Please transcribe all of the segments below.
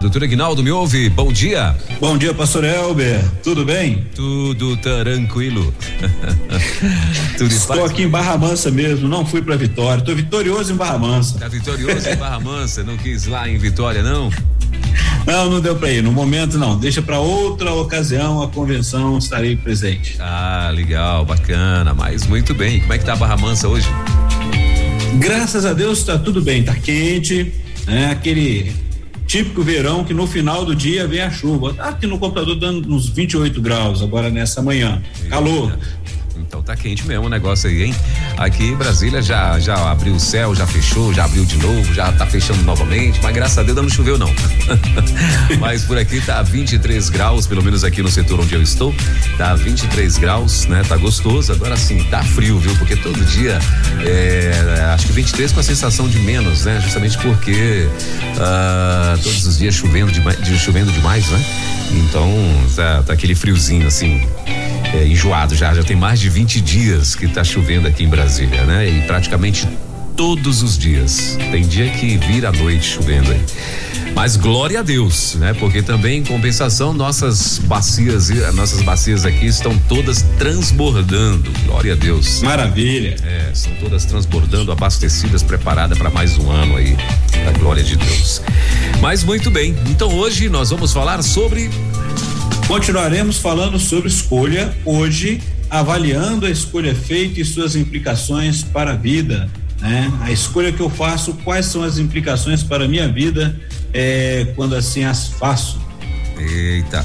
Doutor Aguinaldo, me ouve? Bom dia. Bom dia, pastor Elber. Tudo bem? Tudo tranquilo. Tudo Estou aqui em Barra Mansa mesmo, não fui para Vitória. Estou vitorioso em Barra Mansa. Tá vitorioso em Barra Mansa, não quis lá em Vitória, não? Não, não deu para ir. No momento não. Deixa para outra ocasião a convenção estarei presente. Ah, legal, bacana. Mas muito bem. Como é que tá a Barra Mansa hoje? Graças a Deus está tudo bem. Tá quente, né? Aquele típico verão que no final do dia vem a chuva. Tá aqui no computador dando uns 28 graus agora nessa manhã. Calor. Então tá quente mesmo o negócio aí, hein? Aqui Brasília já já abriu o céu, já fechou, já abriu de novo, já tá fechando novamente, mas graças a Deus não choveu não. mas por aqui tá 23 graus, pelo menos aqui no setor onde eu estou, tá 23 graus, né? Tá gostoso. Agora sim, tá frio, viu? Porque todo dia é, acho que 23 com a sensação de menos, né? Justamente porque uh, todos os dias chovendo demais, chovendo demais, né? Então tá, tá aquele friozinho assim é, enjoado já. Já tem mais de 20 dias que está chovendo aqui em Brasília, né? E praticamente todos os dias. Tem dia que vira a noite chovendo aí. Mas glória a Deus, né? Porque também em compensação nossas bacias nossas bacias aqui estão todas transbordando. Glória a Deus. Maravilha. É, são todas transbordando, abastecidas, preparadas para mais um ano aí da glória de Deus. Mas muito bem. Então hoje nós vamos falar sobre Continuaremos falando sobre escolha hoje, avaliando a escolha feita e suas implicações para a vida. Né? A escolha que eu faço, quais são as implicações para a minha vida é, quando assim as faço. Eita.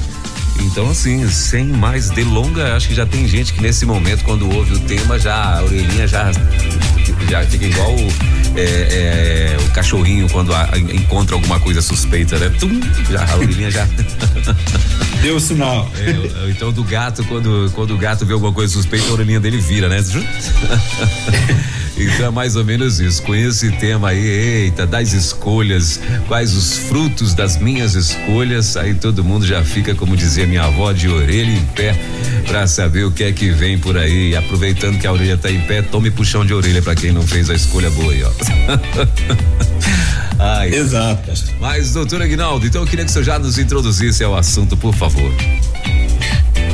Então, assim, sem mais delonga, acho que já tem gente que nesse momento, quando ouve o tema, já a orelhinha já, já fica igual o, é, é, o cachorrinho quando a, encontra alguma coisa suspeita, né? Tum, já, a orelhinha já. Deu sinal. É, então, do gato, quando, quando o gato vê alguma coisa suspeita, a orelhinha dele vira, né? Então é mais ou menos isso. Com esse tema aí, eita, das escolhas, quais os frutos das minhas escolhas, aí todo mundo já fica, como dizia minha avó, de orelha em pé para saber o que é que vem por aí. E aproveitando que a orelha tá em pé, tome puxão de orelha para quem não fez a escolha boa aí, ó. Ai, Exato. Mas, doutor Aguinaldo, então eu queria que o senhor já nos introduzisse ao assunto, por favor.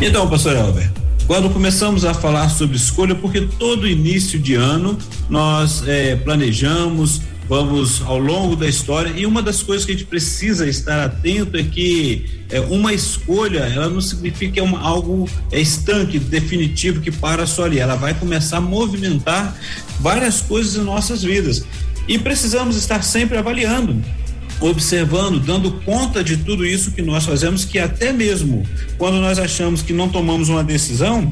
Então, pastor Albert, quando começamos a falar sobre escolha, porque todo início de ano nós é, planejamos, vamos ao longo da história e uma das coisas que a gente precisa estar atento é que é, uma escolha ela não significa é uma, algo é, estanque, definitivo que para só ali, ela vai começar a movimentar várias coisas em nossas vidas. E precisamos estar sempre avaliando observando, dando conta de tudo isso que nós fazemos, que até mesmo quando nós achamos que não tomamos uma decisão,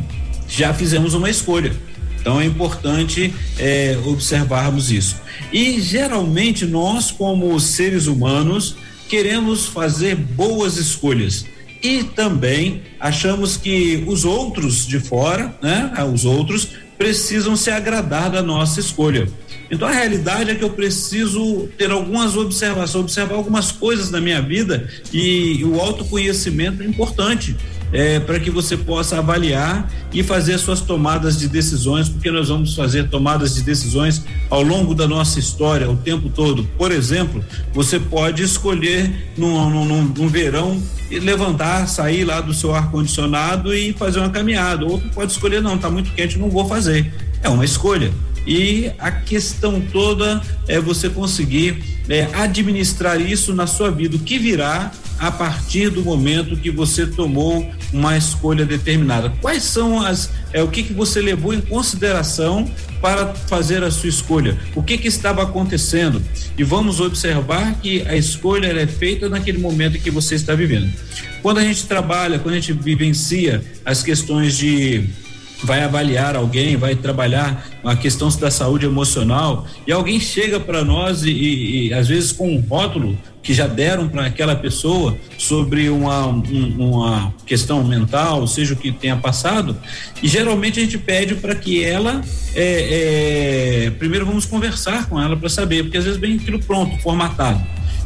já fizemos uma escolha. Então é importante é, observarmos isso. E geralmente nós, como seres humanos, queremos fazer boas escolhas e também achamos que os outros de fora, né, os outros precisam se agradar da nossa escolha. Então a realidade é que eu preciso ter algumas observações, observar algumas coisas na minha vida e o autoconhecimento é importante. É, para que você possa avaliar e fazer suas tomadas de decisões, porque nós vamos fazer tomadas de decisões ao longo da nossa história, o tempo todo. Por exemplo, você pode escolher num, num, num verão levantar, sair lá do seu ar-condicionado e fazer uma caminhada. Outro pode escolher, não, está muito quente, não vou fazer. É uma escolha e a questão toda é você conseguir é, administrar isso na sua vida, o que virá a partir do momento que você tomou uma escolha determinada. Quais são as, é, o que, que você levou em consideração para fazer a sua escolha? O que, que estava acontecendo? E vamos observar que a escolha é feita naquele momento que você está vivendo. Quando a gente trabalha, quando a gente vivencia as questões de vai avaliar alguém, vai trabalhar a questão da saúde emocional e alguém chega para nós e, e, e, às vezes com um rótulo que já deram para aquela pessoa sobre uma, um, uma questão mental, seja o que tenha passado, e geralmente a gente pede para que ela é, é, primeiro vamos conversar com ela para saber, porque às vezes vem aquilo pronto, formatado.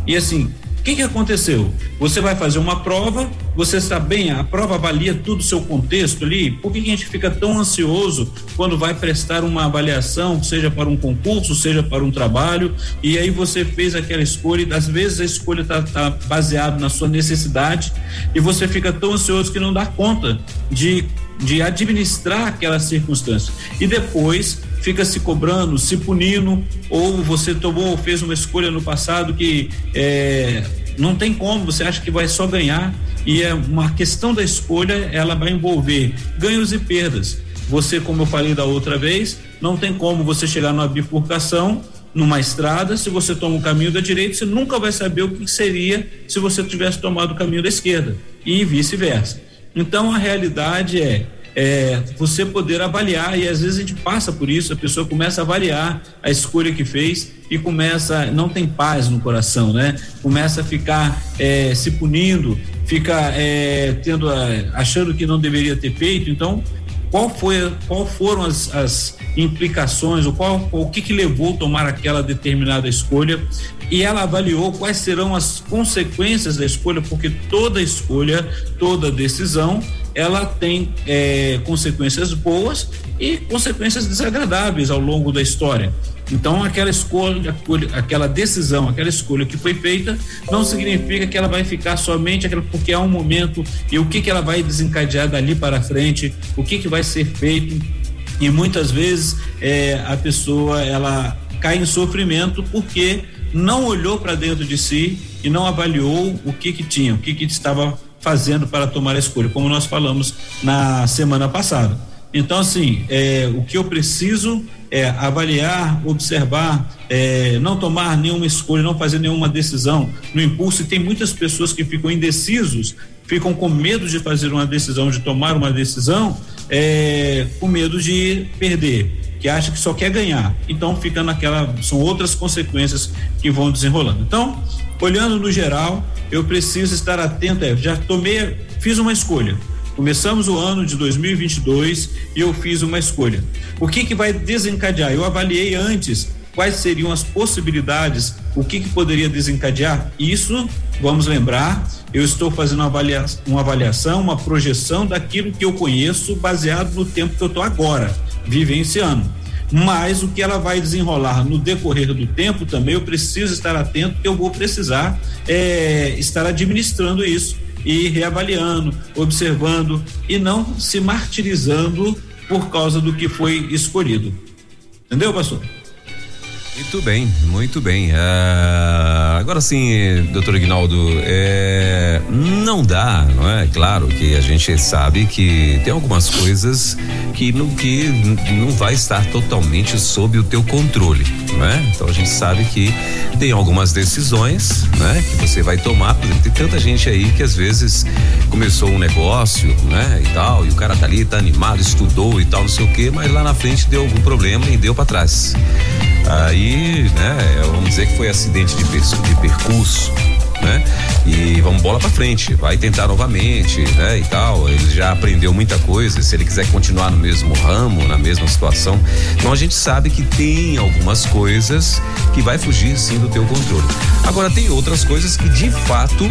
E assim, que, que aconteceu? Você vai fazer uma prova, você está bem, a prova avalia tudo o seu contexto ali. Por que, que a gente fica tão ansioso quando vai prestar uma avaliação, seja para um concurso, seja para um trabalho, e aí você fez aquela escolha, e às vezes a escolha está tá, tá baseada na sua necessidade, e você fica tão ansioso que não dá conta de, de administrar aquela circunstância. E depois fica se cobrando, se punindo, ou você tomou, fez uma escolha no passado que é, não tem como, você acha que vai só ganhar e é uma questão da escolha, ela vai envolver ganhos e perdas. Você, como eu falei da outra vez, não tem como você chegar numa bifurcação numa estrada, se você toma o caminho da direita, você nunca vai saber o que seria se você tivesse tomado o caminho da esquerda e vice-versa. Então a realidade é é, você poder avaliar, e às vezes a gente passa por isso, a pessoa começa a avaliar a escolha que fez e começa, não tem paz no coração, né? Começa a ficar é, se punindo, fica é, tendo, achando que não deveria ter feito, então qual foi, qual foram as, as implicações, o qual, o que que levou a tomar aquela determinada escolha e ela avaliou quais serão as consequências da escolha, porque toda escolha, toda decisão ela tem é, consequências boas e consequências desagradáveis ao longo da história. Então, aquela escolha, aquela decisão, aquela escolha que foi feita, não significa que ela vai ficar somente aquela, porque há um momento e o que, que ela vai desencadear dali para frente, o que, que vai ser feito. E muitas vezes é, a pessoa ela cai em sofrimento porque não olhou para dentro de si e não avaliou o que, que tinha, o que, que estava fazendo para tomar a escolha, como nós falamos na semana passada. Então, assim, é, o que eu preciso é avaliar, observar, é, não tomar nenhuma escolha, não fazer nenhuma decisão no impulso. E tem muitas pessoas que ficam indecisos, ficam com medo de fazer uma decisão, de tomar uma decisão, é, com medo de perder, que acha que só quer ganhar. Então, fica naquela. São outras consequências que vão desenrolando. Então, olhando no geral, eu preciso estar atento. É, já tomei, fiz uma escolha. Começamos o ano de 2022 e eu fiz uma escolha. O que que vai desencadear? Eu avaliei antes quais seriam as possibilidades, o que que poderia desencadear. Isso, vamos lembrar, eu estou fazendo uma avaliação, uma, avaliação, uma projeção daquilo que eu conheço baseado no tempo que eu estou agora vivenciando mas o que ela vai desenrolar no decorrer do tempo também eu preciso estar atento eu vou precisar é, estar administrando isso e reavaliando, observando e não se martirizando por causa do que foi escolhido. Entendeu, pastor? Muito bem, muito bem. Uh, agora sim, doutor Ignaldo, é, não dá, não é? Claro que a gente sabe que tem algumas coisas que não, que não vai estar totalmente sob o teu controle, não é? Então a gente sabe que tem algumas decisões, né? Que você vai tomar, por exemplo, tem tanta gente aí que às vezes começou um negócio, né? E tal, e o cara tá ali, tá animado, estudou e tal, não sei o quê, mas lá na frente deu algum problema e deu para trás. Aí, né, vamos dizer que foi acidente de, percurso, né? E vamos bola para frente, vai tentar novamente, né? E tal. Ele já aprendeu muita coisa. Se ele quiser continuar no mesmo ramo, na mesma situação, então a gente sabe que tem algumas coisas que vai fugir sim do teu controle. Agora tem outras coisas que de fato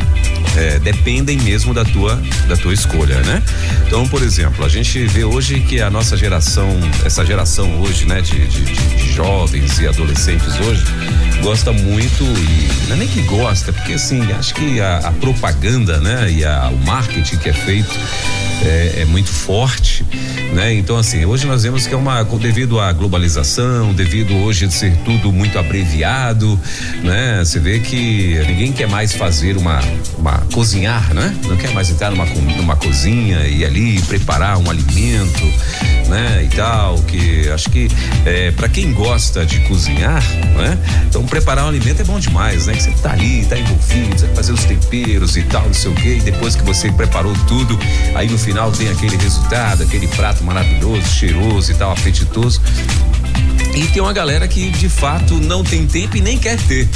é, dependem mesmo da tua da tua escolha, né? Então, por exemplo, a gente vê hoje que a nossa geração, essa geração hoje, né, de, de, de jovens e adolescentes hoje gosta muito e não é nem que gosta, porque assim, acho que a, a propaganda, né, e a, o marketing que é feito é, é, muito forte, né? Então assim, hoje nós vemos que é uma devido à globalização, devido hoje de ser tudo muito abreviado, né? Você vê que ninguém quer mais fazer uma, uma cozinhar, né? Não quer mais entrar numa numa cozinha e ali preparar um alimento, né? E tal, que acho que é, para quem gosta de cozinhar, né? Então preparar um alimento é bom demais, né? Que você tá ali, tá envolvido, você vai fazer os temperos e tal, não sei o quê, e depois que você preparou tudo, aí no final tem aquele resultado, aquele prato maravilhoso, cheiroso e tal, apetitoso. E tem uma galera que de fato não tem tempo e nem quer ter.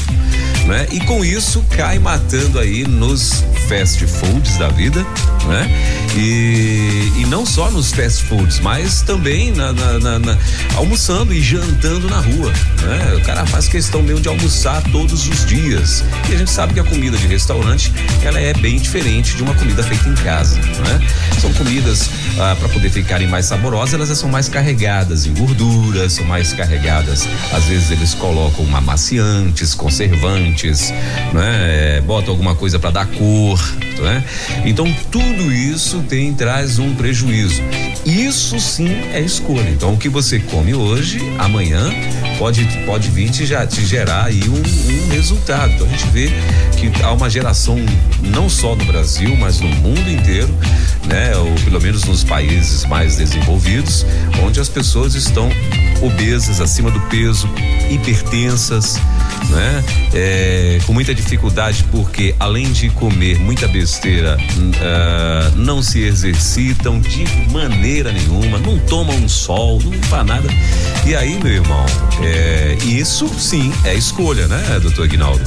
Né? E com isso cai matando aí nos fast foods da vida, né? E, e não só nos fast foods, mas também na, na, na, na, almoçando e jantando na rua, né? O cara faz questão mesmo de almoçar todos os dias. E a gente sabe que a comida de restaurante ela é bem diferente de uma comida feita em casa, né? São comidas ah, para poder ficarem mais saborosas, elas são mais carregadas em gorduras, são mais carregadas. Às vezes eles colocam amaciantes, conservantes, né? Botam alguma coisa para dar cor, né? Então tudo isso tem traz um prejuízo. Isso sim é escolha. Então o que você come hoje, amanhã pode pode vir te, já, te gerar aí um, um resultado. Então a gente vê que há uma geração não só no Brasil, mas no mundo inteiro, né? Ou pelo menos nos países mais desenvolvidos, onde as pessoas estão obesas, acima do peso, hipertensas, né? É, com muita dificuldade porque além de comer muita besteira, uh, não se exercitam de maneira nenhuma, não tomam sol, não faz nada. E aí, meu irmão, é, isso sim é escolha, né, doutor Aguinaldo?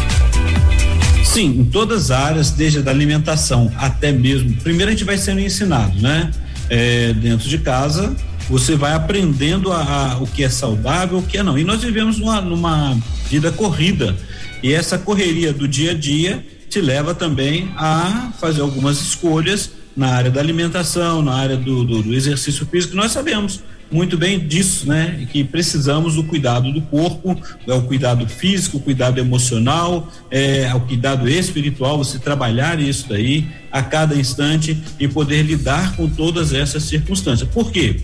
Sim, em todas as áreas, desde a da alimentação até mesmo. Primeiro a gente vai sendo ensinado, né? É, dentro de casa, você vai aprendendo a, a, o que é saudável, o que é não. E nós vivemos numa, numa vida corrida. E essa correria do dia a dia te leva também a fazer algumas escolhas na área da alimentação, na área do, do, do exercício físico. Nós sabemos muito bem disso, né? Que precisamos do cuidado do corpo, é o cuidado físico, o cuidado emocional, é o cuidado espiritual, você trabalhar isso daí a cada instante e poder lidar com todas essas circunstâncias. Por quê?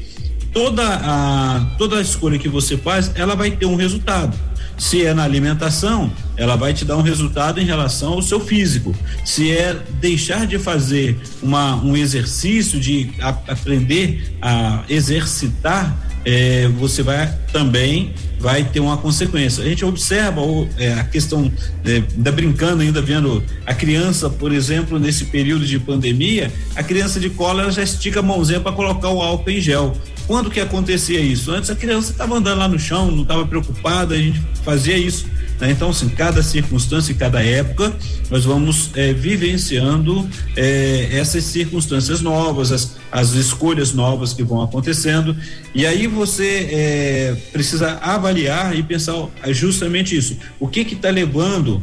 Toda a toda a escolha que você faz, ela vai ter um resultado. Se é na alimentação, ela vai te dar um resultado em relação ao seu físico. Se é deixar de fazer uma, um exercício, de a, aprender a exercitar, é, você vai também vai ter uma consequência. A gente observa é, a questão, é, ainda brincando, ainda vendo a criança, por exemplo, nesse período de pandemia, a criança de cola ela já estica a mãozinha para colocar o álcool em gel. Quando que acontecia isso? Antes a criança estava andando lá no chão, não estava preocupada, a gente fazia isso. Né? Então, assim, cada circunstância cada época, nós vamos é, vivenciando é, essas circunstâncias novas, as, as escolhas novas que vão acontecendo. E aí você é, precisa avaliar e pensar justamente isso. O que está levando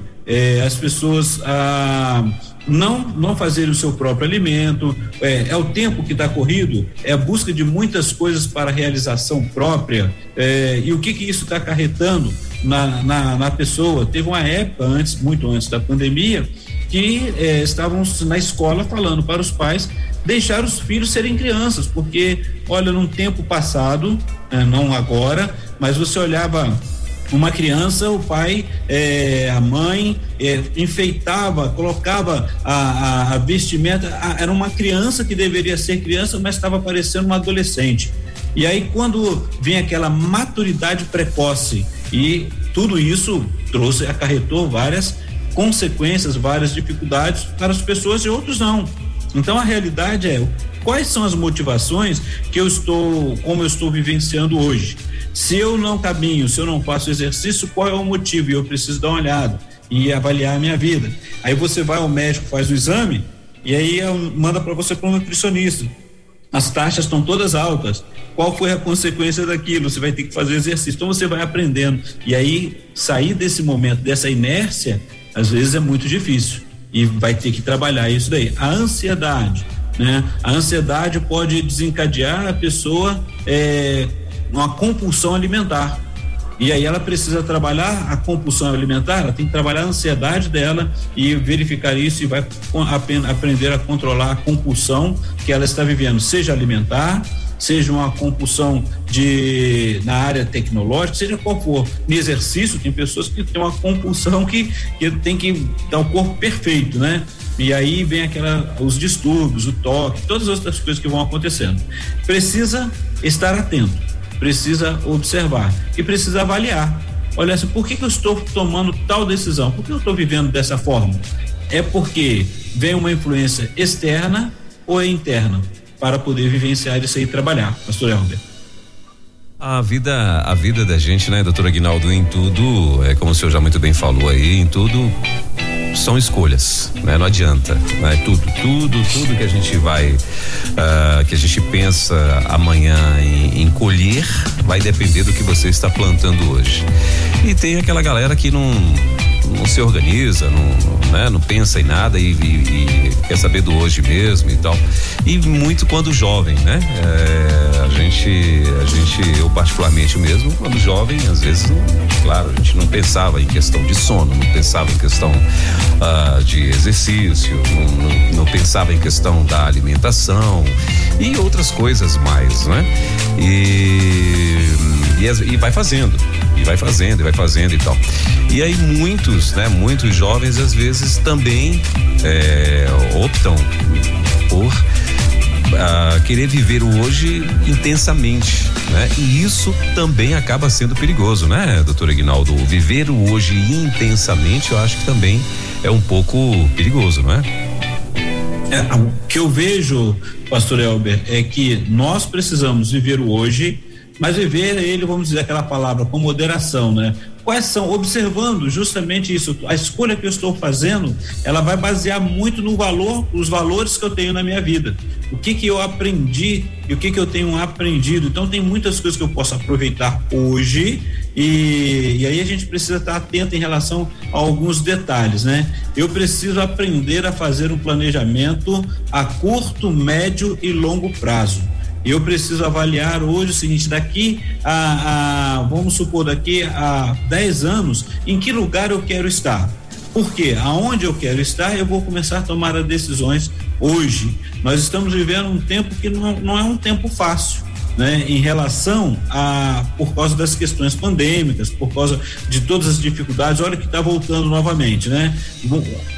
as pessoas a não não fazer o seu próprio alimento, é, é o tempo que está corrido, é a busca de muitas coisas para realização própria, é, e o que que isso está acarretando na, na, na, pessoa. Teve uma época antes, muito antes da pandemia, que é, estavam na escola falando para os pais deixar os filhos serem crianças, porque olha, num tempo passado, é, não agora, mas você olhava uma criança, o pai, é, a mãe é, enfeitava, colocava a, a, a vestimenta. A, era uma criança que deveria ser criança, mas estava parecendo uma adolescente. E aí, quando vem aquela maturidade precoce e tudo isso trouxe, acarretou várias consequências, várias dificuldades para as pessoas e outros não. Então a realidade é quais são as motivações que eu estou, como eu estou vivenciando hoje. Se eu não caminho, se eu não faço exercício, qual é o motivo? E eu preciso dar uma olhada e avaliar a minha vida. Aí você vai ao médico, faz o exame e aí manda para você para um nutricionista. As taxas estão todas altas. Qual foi a consequência daquilo? Você vai ter que fazer exercício. Então você vai aprendendo. E aí sair desse momento, dessa inércia, às vezes é muito difícil. E vai ter que trabalhar isso daí. A ansiedade, né? A ansiedade pode desencadear a pessoa é, uma compulsão alimentar. E aí ela precisa trabalhar a compulsão alimentar, ela tem que trabalhar a ansiedade dela e verificar isso e vai aprender a controlar a compulsão que ela está vivendo, seja alimentar, seja uma compulsão de na área tecnológica, seja qual for, no exercício, tem pessoas que têm uma compulsão que, que tem que dar o corpo perfeito, né? E aí vem aquela os distúrbios, o toque, todas as outras coisas que vão acontecendo. Precisa estar atento, precisa observar e precisa avaliar. Olha assim, por que, que eu estou tomando tal decisão? Por que eu estou vivendo dessa forma? É porque vem uma influência externa ou é interna para poder vivenciar isso aí e trabalhar, pastor Helder. A vida, a vida da gente, né, doutor Aguinaldo, em tudo, é como o senhor já muito bem falou aí, em tudo são escolhas, né? Não adianta, né? Tudo, tudo, tudo que a gente vai, uh, que a gente pensa amanhã em, em, colher, vai depender do que você está plantando hoje. E tem aquela galera que não não se organiza, não, né, não pensa em nada e, e, e, quer saber do hoje mesmo e tal. E muito quando jovem, né? É, a gente, a gente, eu particularmente mesmo, quando jovem, às vezes, não, claro, a gente não pensava em questão de sono, não pensava em questão uh, de exercício, não, não, não, pensava em questão da alimentação e outras coisas mais, né? E, e, vai fazendo e vai fazendo, e vai fazendo e tal. E aí muitos, né, muitos jovens às vezes também é, optam por uh, querer viver o hoje intensamente, né? E isso também acaba sendo perigoso, né, doutor Ignaldo? Viver o hoje intensamente, eu acho que também é um pouco perigoso, não é? é o que eu vejo, pastor Elber, é que nós precisamos viver o hoje mas viver ele, vamos dizer aquela palavra, com moderação, né? Quais são, observando justamente isso, a escolha que eu estou fazendo, ela vai basear muito no valor, os valores que eu tenho na minha vida. O que que eu aprendi e o que que eu tenho aprendido. Então tem muitas coisas que eu posso aproveitar hoje e, e aí a gente precisa estar atento em relação a alguns detalhes, né? Eu preciso aprender a fazer um planejamento a curto, médio e longo prazo eu preciso avaliar hoje o seguinte: daqui a, a, vamos supor, daqui a 10 anos, em que lugar eu quero estar? Porque aonde eu quero estar, eu vou começar a tomar as decisões hoje. Nós estamos vivendo um tempo que não, não é um tempo fácil. Né, em relação a por causa das questões pandêmicas, por causa de todas as dificuldades, olha que está voltando novamente, né?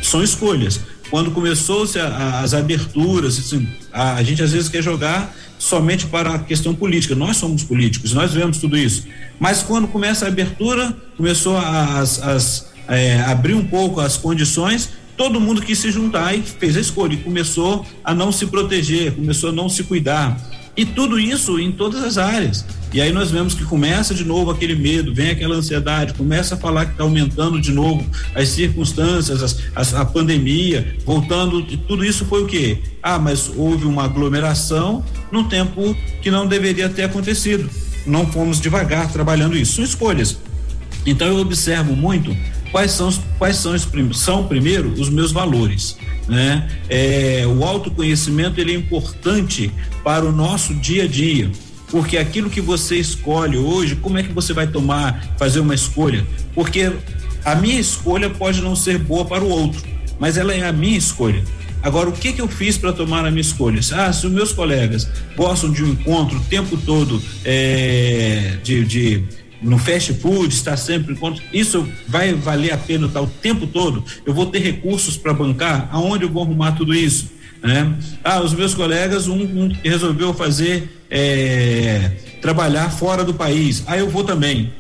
São escolhas. Quando começou-se as aberturas, assim, a, a gente às vezes quer jogar somente para a questão política. Nós somos políticos, nós vemos tudo isso. Mas quando começa a abertura, começou a as, as, é, abrir um pouco as condições, todo mundo quis se juntar e fez a escolha e começou a não se proteger, começou a não se cuidar. E tudo isso em todas as áreas. E aí nós vemos que começa de novo aquele medo, vem aquela ansiedade, começa a falar que está aumentando de novo as circunstâncias, as, as, a pandemia, voltando, tudo isso foi o quê? Ah, mas houve uma aglomeração num tempo que não deveria ter acontecido. Não fomos devagar trabalhando isso. São escolhas. Então eu observo muito quais são quais são, são primeiro os meus valores né? É, o autoconhecimento ele é importante para o nosso dia a dia, porque aquilo que você escolhe hoje, como é que você vai tomar, fazer uma escolha? Porque a minha escolha pode não ser boa para o outro, mas ela é a minha escolha. Agora, o que que eu fiz para tomar a minha escolha? Ah, se os meus colegas gostam de um encontro o tempo todo é, de, de no fast food, está sempre isso vai valer a pena estar o tempo todo. Eu vou ter recursos para bancar. Aonde eu vou arrumar tudo isso? Né? Ah, os meus colegas um, um resolveu fazer é, trabalhar fora do país. Ah, eu vou também.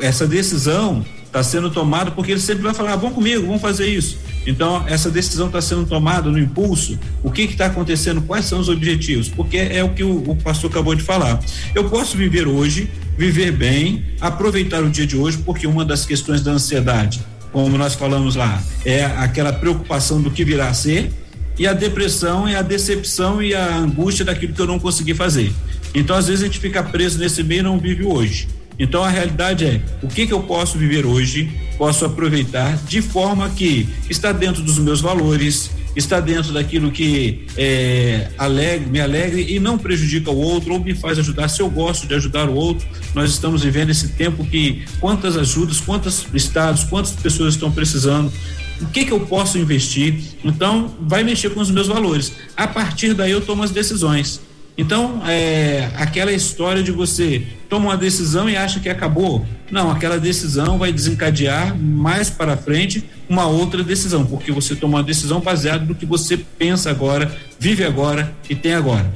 Essa decisão está sendo tomada porque ele sempre vai falar: ah, vão comigo, vamos fazer isso. Então, essa decisão está sendo tomada no impulso. O que está acontecendo? Quais são os objetivos? Porque é o que o, o pastor acabou de falar. Eu posso viver hoje viver bem, aproveitar o dia de hoje, porque uma das questões da ansiedade, como nós falamos lá, é aquela preocupação do que virá a ser, e a depressão é a decepção e a angústia daquilo que eu não consegui fazer. Então, às vezes, a gente fica preso nesse meio e não vive hoje. Então, a realidade é: o que, que eu posso viver hoje, posso aproveitar de forma que está dentro dos meus valores, está dentro daquilo que é, alegre, me alegre e não prejudica o outro ou me faz ajudar. Se eu gosto de ajudar o outro, nós estamos vivendo esse tempo que quantas ajudas, quantos estados, quantas pessoas estão precisando. O que que eu posso investir? Então, vai mexer com os meus valores. A partir daí eu tomo as decisões. Então, é, aquela história de você toma uma decisão e acha que acabou. Não, aquela decisão vai desencadear mais para frente uma outra decisão, porque você toma uma decisão baseada no que você pensa agora, vive agora e tem agora.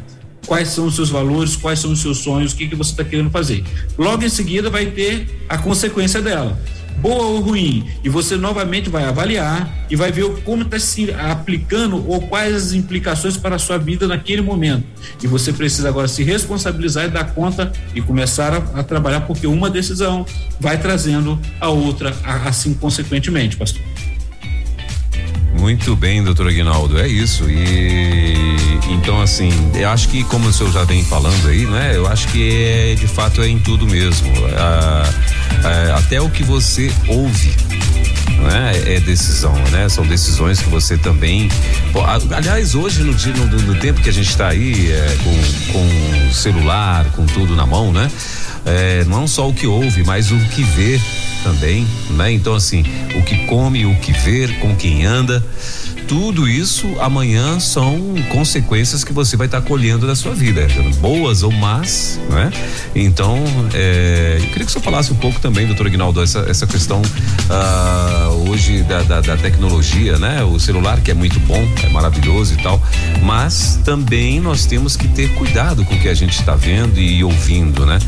Quais são os seus valores, quais são os seus sonhos, o que, que você está querendo fazer. Logo em seguida vai ter a consequência dela boa ou ruim, e você novamente vai avaliar e vai ver como está se aplicando ou quais as implicações para a sua vida naquele momento. E você precisa agora se responsabilizar e dar conta e começar a, a trabalhar, porque uma decisão vai trazendo a outra, assim consequentemente, pastor. Muito bem, doutor Aguinaldo, é isso. E então, assim, eu acho que, como o senhor já vem falando aí, né? Eu acho que é de fato é em tudo mesmo. Até o que você ouve. É, é decisão, né? São decisões que você também. Aliás, hoje no, dia, no, no, tempo que a gente está aí é, com, com celular, com tudo na mão, né? É, não só o que ouve, mas o que vê também, né? Então assim, o que come, o que vê, com quem anda, tudo isso amanhã são consequências que você vai estar tá colhendo da sua vida, boas ou más, né? Então, é, eu queria que você falasse um pouco também, doutor Aguinaldo, essa, essa questão uh, hoje da, da, da, tecnologia, né? O celular que é muito bom, é maravilhoso e tal, mas também nós temos que ter cuidado com o que a gente está vendo e ouvindo, né?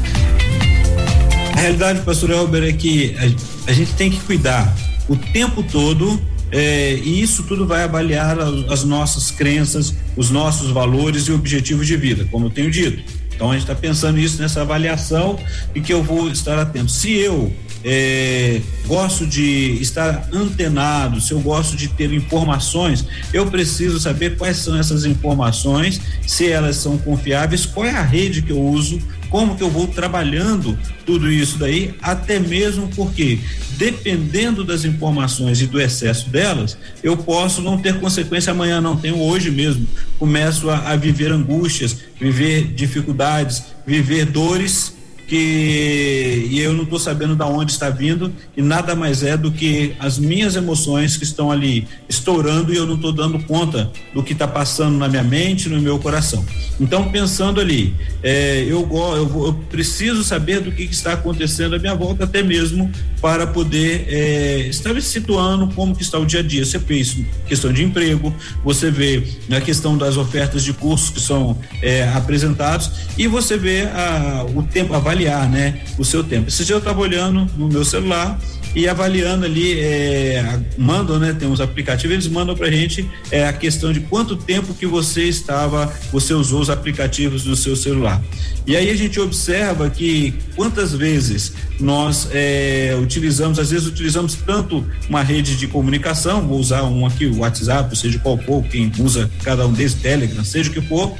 A realidade, pastor Elber, é que a, a gente tem que cuidar o tempo todo é, e isso tudo vai avaliar as, as, nossas crenças, os nossos valores e objetivos de vida, como eu tenho dito. Então a gente está pensando isso nessa avaliação e que eu vou estar atento. Se eu é, gosto de estar antenado, se eu gosto de ter informações, eu preciso saber quais são essas informações, se elas são confiáveis, qual é a rede que eu uso, como que eu vou trabalhando tudo isso daí, até mesmo porque dependendo das informações e do excesso delas, eu posso não ter consequência amanhã, não tenho hoje mesmo. Começo a, a viver angústias, viver dificuldades, viver dores que e eu não estou sabendo da onde está vindo e nada mais é do que as minhas emoções que estão ali estourando e eu não estou dando conta do que está passando na minha mente, no meu coração. Então pensando ali, é, eu, eu, eu, preciso saber do que, que, está acontecendo à minha volta até mesmo para poder é, estar me situando como que está o dia a dia. Você isso, questão de emprego, você vê a questão das ofertas de cursos que são é, apresentados e você vê a, o tempo avaliado avaliar, né, o seu tempo. Esse dia eu estava olhando no meu celular e avaliando ali, é, mandam, né? Tem uns aplicativos, eles mandam pra gente é, a questão de quanto tempo que você estava, você usou os aplicativos do seu celular. E aí a gente observa que quantas vezes nós é, utilizamos, às vezes utilizamos tanto uma rede de comunicação, vou usar um aqui, o WhatsApp, seja qual for, quem usa cada um deles, Telegram, seja o que for,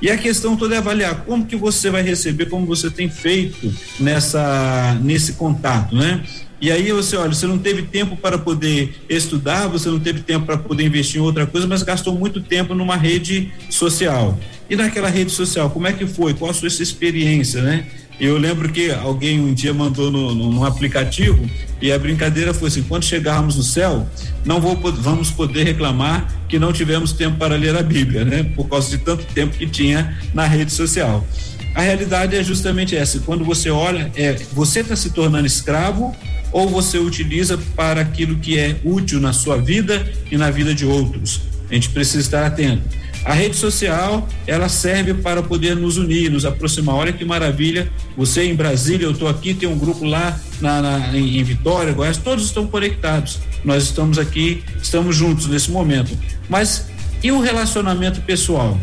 e a questão toda é avaliar como que você vai receber, como você tem feito nessa nesse contato, né? E aí você olha, você não teve tempo para poder estudar, você não teve tempo para poder investir em outra coisa, mas gastou muito tempo numa rede social. E naquela rede social, como é que foi? Qual a sua experiência, né? Eu lembro que alguém um dia mandou no, no, aplicativo e a brincadeira foi assim: quando chegarmos no céu, não vou, vamos poder reclamar que não tivemos tempo para ler a Bíblia, né? Por causa de tanto tempo que tinha na rede social. A realidade é justamente essa: quando você olha, é você está se tornando escravo ou você utiliza para aquilo que é útil na sua vida e na vida de outros. A gente precisa estar atento. A rede social, ela serve para poder nos unir, nos aproximar. Olha que maravilha, você em Brasília, eu estou aqui, tem um grupo lá na, na, em Vitória, Goiás, todos estão conectados. Nós estamos aqui, estamos juntos nesse momento. Mas e o relacionamento pessoal?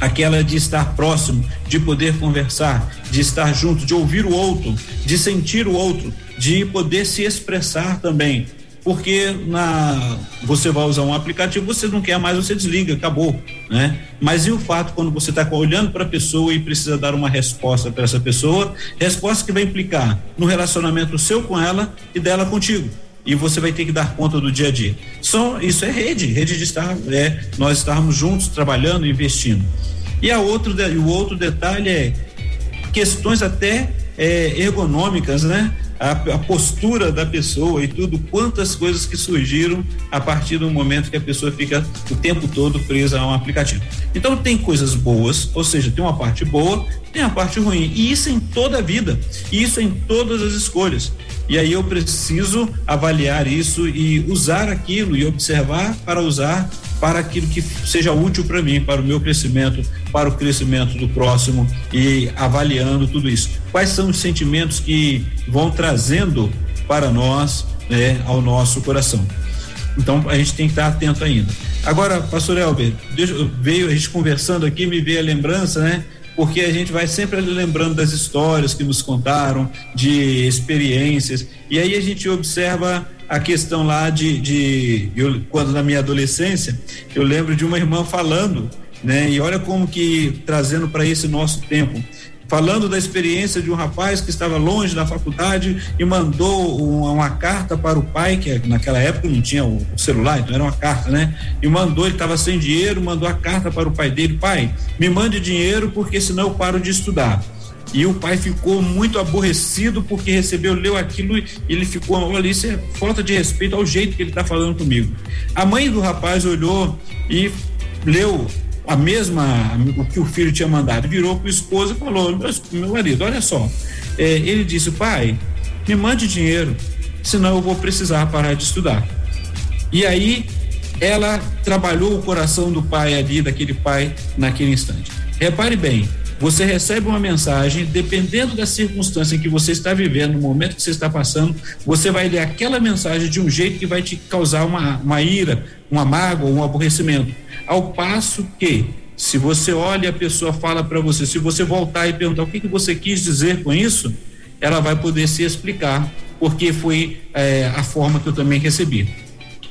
Aquela de estar próximo, de poder conversar, de estar junto, de ouvir o outro, de sentir o outro, de poder se expressar também porque na você vai usar um aplicativo, você não quer mais, você desliga, acabou, né? Mas e o fato quando você está olhando para a pessoa e precisa dar uma resposta para essa pessoa, resposta que vai implicar no relacionamento seu com ela e dela contigo e você vai ter que dar conta do dia a dia. Só isso é rede, rede de estar, é nós estarmos juntos trabalhando, investindo. E a outro o outro detalhe é questões até é, ergonômicas, né? A, a, postura da pessoa e tudo, quantas coisas que surgiram a partir do momento que a pessoa fica o tempo todo presa a um aplicativo. Então tem coisas boas, ou seja, tem uma parte boa, tem a parte ruim. E isso em toda a vida, e isso em todas as escolhas. E aí eu preciso avaliar isso e usar aquilo e observar para usar para aquilo que seja útil para mim, para o meu crescimento, para o crescimento do próximo e avaliando tudo isso. Quais são os sentimentos que vão trazendo para nós, né, ao nosso coração? Então a gente tem que estar atento ainda. Agora, pastor Elber, veio a gente conversando aqui, me veio a lembrança, né? Porque a gente vai sempre lembrando das histórias que nos contaram, de experiências, e aí a gente observa a questão lá de, de eu, quando na minha adolescência, eu lembro de uma irmã falando, né? E olha como que trazendo para esse nosso tempo, falando da experiência de um rapaz que estava longe da faculdade e mandou uma, uma carta para o pai, que naquela época não tinha o celular, então era uma carta, né? E mandou, ele estava sem dinheiro, mandou a carta para o pai dele, pai, me mande dinheiro porque senão eu paro de estudar. E o pai ficou muito aborrecido porque recebeu, leu aquilo e ele ficou, olha, isso é falta de respeito ao jeito que ele está falando comigo. A mãe do rapaz olhou e leu a mesma, o que o filho tinha mandado, virou para o esposo e falou: Meu marido, olha só. É, ele disse: Pai, me mande dinheiro, senão eu vou precisar parar de estudar. E aí ela trabalhou o coração do pai ali, daquele pai, naquele instante. Repare bem, você recebe uma mensagem, dependendo da circunstância em que você está vivendo, no momento que você está passando, você vai ler aquela mensagem de um jeito que vai te causar uma, uma ira, uma mágoa, um aborrecimento. Ao passo que, se você olha a pessoa fala para você, se você voltar e perguntar o que, que você quis dizer com isso, ela vai poder se explicar, porque foi é, a forma que eu também recebi.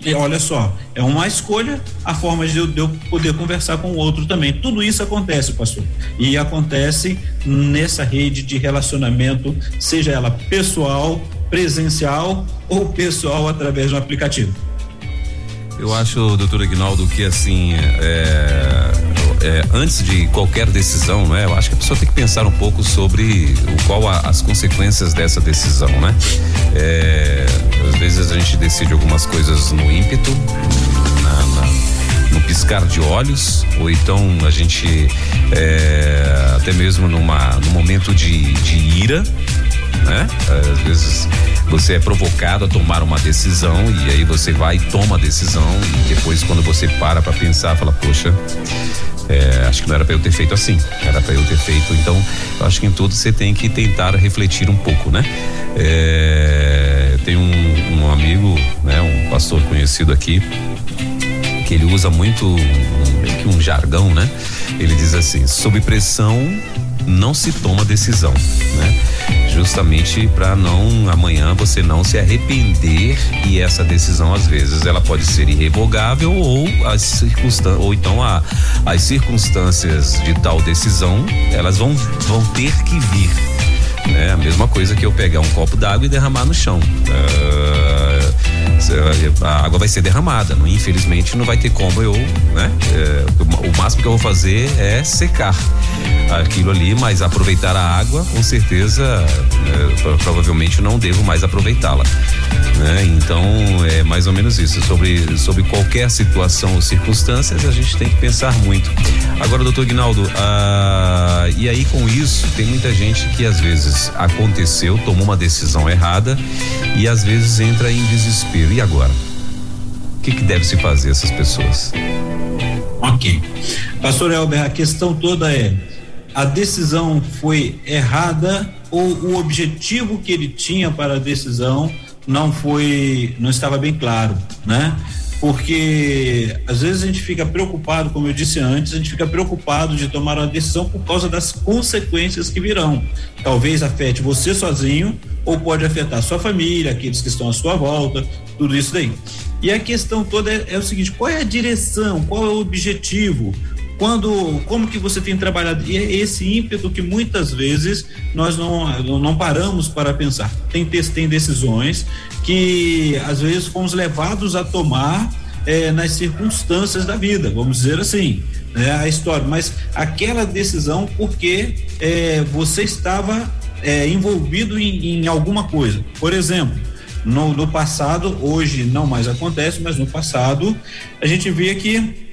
E olha só, é uma escolha a forma de eu, de eu, poder conversar com o outro também. Tudo isso acontece, pastor. E acontece nessa rede de relacionamento, seja ela pessoal, presencial ou pessoal através do aplicativo. Eu acho, doutor Aguinaldo, que assim, é, é, antes de qualquer decisão, né? Eu acho que a pessoa tem que pensar um pouco sobre o qual a, as consequências dessa decisão, né? É, às vezes a gente decide algumas coisas no ímpeto, na, na, no piscar de olhos, ou então a gente é, até mesmo numa, num momento de, de ira, né? Às vezes você é provocado a tomar uma decisão e aí você vai e toma a decisão e depois quando você para para pensar, fala, poxa, é, acho que não era para eu ter feito assim, era para eu ter feito. Então, eu acho que em tudo você tem que tentar refletir um pouco, né? É, tem um, um, amigo, né, um pastor conhecido aqui, que ele usa muito um, um jargão, né? Ele diz assim: sob pressão não se toma decisão, né? Justamente para não amanhã você não se arrepender e essa decisão às vezes ela pode ser irrevogável ou as circunstâncias ou então a, as circunstâncias de tal decisão elas vão vão ter que vir, né? A mesma coisa que eu pegar um copo d'água e derramar no chão. Uh, a água vai ser derramada, não, infelizmente não vai ter como eu, né? É, o máximo que eu vou fazer é secar aquilo ali, mas aproveitar a água, com certeza, é, provavelmente não devo mais aproveitá-la, né? Então é mais ou menos isso. Sobre sobre qualquer situação ou circunstâncias, a gente tem que pensar muito. Agora, doutor Guinaldo, ah, e aí com isso tem muita gente que às vezes aconteceu, tomou uma decisão errada e às vezes entra em desespero. E agora? O que, que deve se fazer essas pessoas? Ok. Pastor Elber, a questão toda é: a decisão foi errada ou o objetivo que ele tinha para a decisão não foi, não estava bem claro, né? Porque às vezes a gente fica preocupado, como eu disse antes, a gente fica preocupado de tomar uma decisão por causa das consequências que virão. Talvez afete você sozinho ou pode afetar sua família, aqueles que estão à sua volta, tudo isso daí. E a questão toda é, é o seguinte: qual é a direção, qual é o objetivo? Quando, como que você tem trabalhado? E é esse ímpeto que muitas vezes nós não, não paramos para pensar. Tem, tem decisões que às vezes fomos levados a tomar é, nas circunstâncias da vida, vamos dizer assim, né, a história. Mas aquela decisão porque é, você estava envolvido em, em alguma coisa. Por exemplo, no, no, passado, hoje não mais acontece, mas no passado a gente via que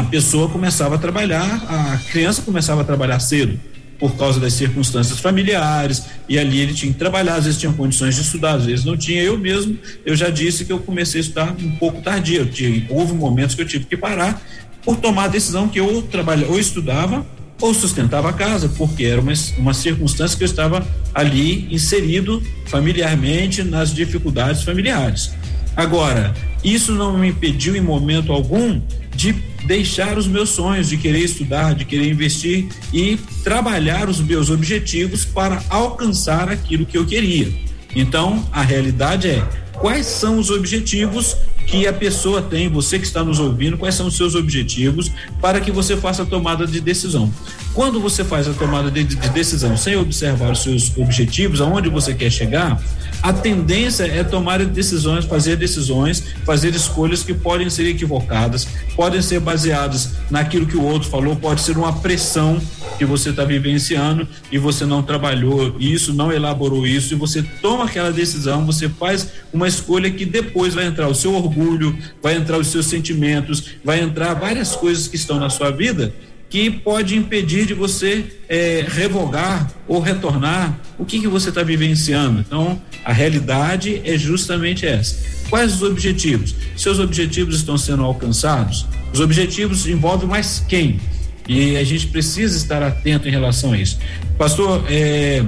a pessoa começava a trabalhar, a criança começava a trabalhar cedo por causa das circunstâncias familiares e ali ele tinha que trabalhar, às vezes tinha condições de estudar, às vezes não tinha. Eu mesmo, eu já disse que eu comecei a estudar um pouco tardio. Tinha, houve momentos que eu tive que parar por tomar a decisão que eu trabalhava, ou estudava ou sustentava a casa, porque era uma, uma circunstância que eu estava ali inserido familiarmente nas dificuldades familiares. Agora, isso não me impediu em momento algum de deixar os meus sonhos, de querer estudar, de querer investir e trabalhar os meus objetivos para alcançar aquilo que eu queria. Então, a realidade é quais são os objetivos que a pessoa tem, você que está nos ouvindo, quais são os seus objetivos para que você faça a tomada de decisão. Quando você faz a tomada de, de decisão sem observar os seus objetivos, aonde você quer chegar, a tendência é tomar decisões, fazer decisões, fazer escolhas que podem ser equivocadas, podem ser baseadas naquilo que o outro falou, pode ser uma pressão que você está vivenciando e você não trabalhou isso, não elaborou isso, e você toma aquela decisão, você faz uma escolha que depois vai entrar o seu orgulho, vai entrar os seus sentimentos, vai entrar várias coisas que estão na sua vida que pode impedir de você é, revogar ou retornar o que, que você está vivenciando. Então, a realidade é justamente essa. Quais os objetivos? Seus objetivos estão sendo alcançados? Os objetivos envolvem mais quem? E a gente precisa estar atento em relação a isso. Pastor, é,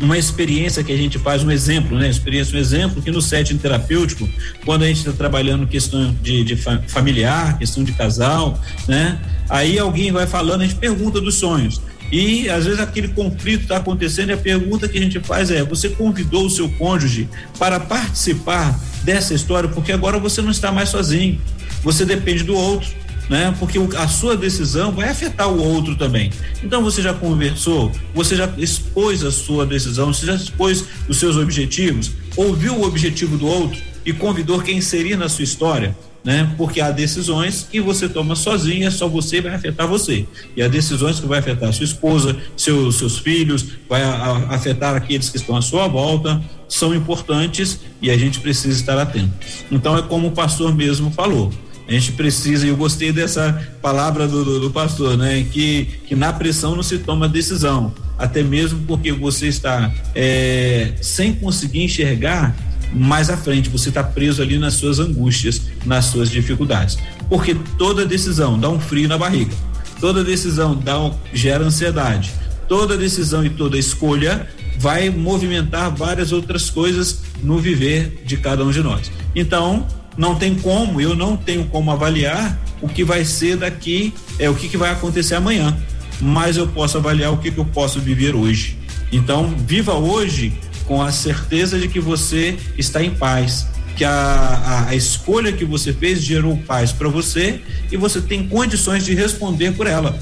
uma experiência que a gente faz, um exemplo, né? Experiência, um exemplo que no setting terapêutico, quando a gente está trabalhando questão de, de familiar, questão de casal, né? Aí alguém vai falando, a gente pergunta dos sonhos. E às vezes aquele conflito está acontecendo e a pergunta que a gente faz é: você convidou o seu cônjuge para participar dessa história? Porque agora você não está mais sozinho, você depende do outro. Né? Porque a sua decisão vai afetar o outro também. Então você já conversou, você já expôs a sua decisão, você já expôs os seus objetivos, ouviu o objetivo do outro e convidou quem seria na sua história né? Porque há decisões que você toma sozinho, é só você vai afetar você. E há decisões que vai afetar sua esposa, seus, seus filhos, vai a, a, afetar aqueles que estão à sua volta, são importantes e a gente precisa estar atento. Então é como o pastor mesmo falou. A gente precisa, e eu gostei dessa palavra do, do, do pastor, né? Que, que na pressão não se toma decisão, até mesmo porque você está é, sem conseguir enxergar mais à frente, você está preso ali nas suas angústias, nas suas dificuldades. Porque toda decisão dá um frio na barriga, toda decisão dá um, gera ansiedade, toda decisão e toda escolha vai movimentar várias outras coisas no viver de cada um de nós. Então, não tem como, eu não tenho como avaliar o que vai ser daqui, é o que, que vai acontecer amanhã, mas eu posso avaliar o que, que eu posso viver hoje. Então, viva hoje com a certeza de que você está em paz, que a, a, a escolha que você fez gerou paz para você e você tem condições de responder por ela.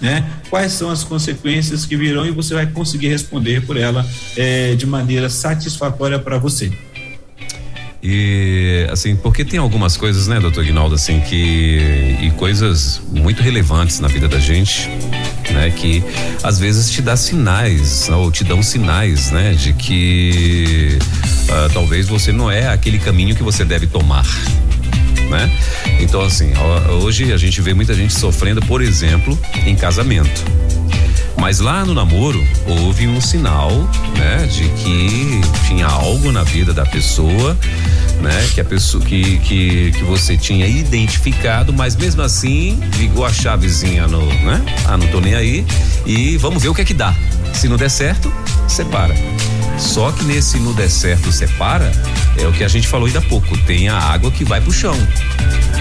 Né? Quais são as consequências que virão e você vai conseguir responder por ela é, de maneira satisfatória para você. E assim, porque tem algumas coisas, né, doutor Guinaldo, assim, que e coisas muito relevantes na vida da gente, né, que às vezes te dá sinais ou te dão sinais, né, de que uh, talvez você não é aquele caminho que você deve tomar. Né? Então assim, hoje a gente vê muita gente sofrendo, por exemplo, em casamento mas lá no namoro houve um sinal, né, de que tinha algo na vida da pessoa, né, que a pessoa que que, que você tinha identificado, mas mesmo assim ligou a chavezinha no, né? Ah, não tô nem aí e vamos ver o que é que dá. Se não der certo, separa. Só que nesse no der certo separa, é o que a gente falou ainda há pouco, tem a água que vai pro chão.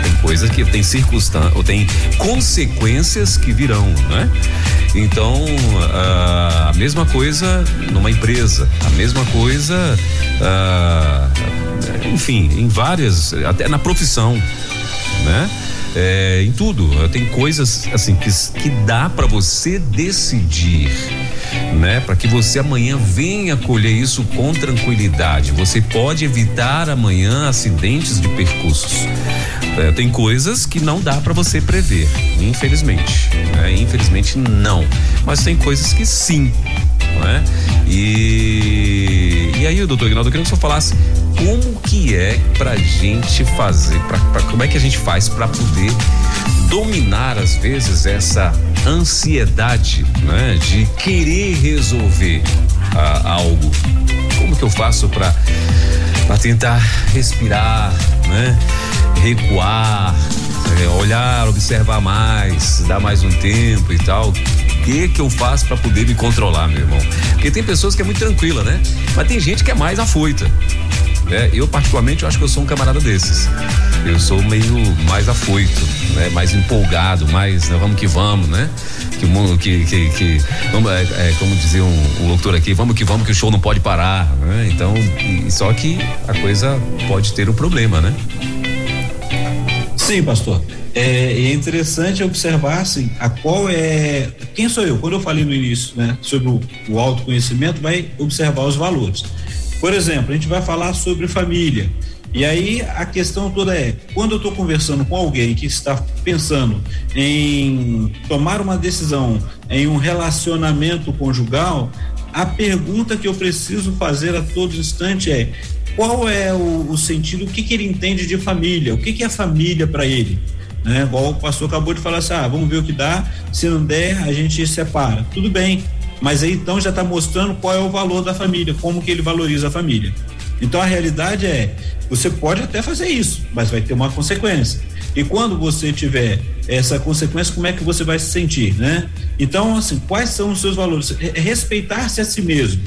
Tem coisas que tem circunstâncias, ou tem consequências que virão, né? Então, a mesma coisa numa empresa, a mesma coisa, enfim, em várias, até na profissão, né? É, em tudo, tem coisas assim que, que dá para você decidir né? Para que você amanhã venha colher isso com tranquilidade. Você pode evitar amanhã acidentes de percursos. É, tem coisas que não dá para você prever, infelizmente. Né? Infelizmente não. Mas tem coisas que sim. É? E, e aí, doutor Ignaldo, eu queria que o senhor falasse como que é pra gente fazer, pra, pra como é que a gente faz para poder dominar às vezes essa ansiedade, né, de querer resolver ah, algo. Como que eu faço para para tentar respirar, né? Recuar, é, olhar, observar mais, dar mais um tempo e tal. O que que eu faço para poder me controlar, meu irmão? Porque tem pessoas que é muito tranquila, né? Mas tem gente que é mais afoita. Né? Eu, particularmente, eu acho que eu sou um camarada desses. Eu sou meio mais afoito, né? Mais empolgado, mais né? vamos que vamos, né? Que que, que, que vamos, é, é, como dizia um, um locutor aqui, vamos que vamos que o show não pode parar, né? Então, e, só que a coisa pode ter um problema, né? Sim, pastor. É, é, interessante observar assim, a qual é. Quem sou eu? Quando eu falei no início né, sobre o, o autoconhecimento, vai observar os valores. Por exemplo, a gente vai falar sobre família. E aí a questão toda é, quando eu estou conversando com alguém que está pensando em tomar uma decisão em um relacionamento conjugal, a pergunta que eu preciso fazer a todo instante é qual é o, o sentido, o que, que ele entende de família, o que, que é família para ele? Né? Igual o pastor acabou de falar assim: ah, vamos ver o que dá, se não der, a gente separa. Tudo bem, mas aí então já está mostrando qual é o valor da família, como que ele valoriza a família. Então a realidade é, você pode até fazer isso, mas vai ter uma consequência. E quando você tiver essa consequência, como é que você vai se sentir, né? Então, assim, quais são os seus valores? Respeitar-se a si mesmo.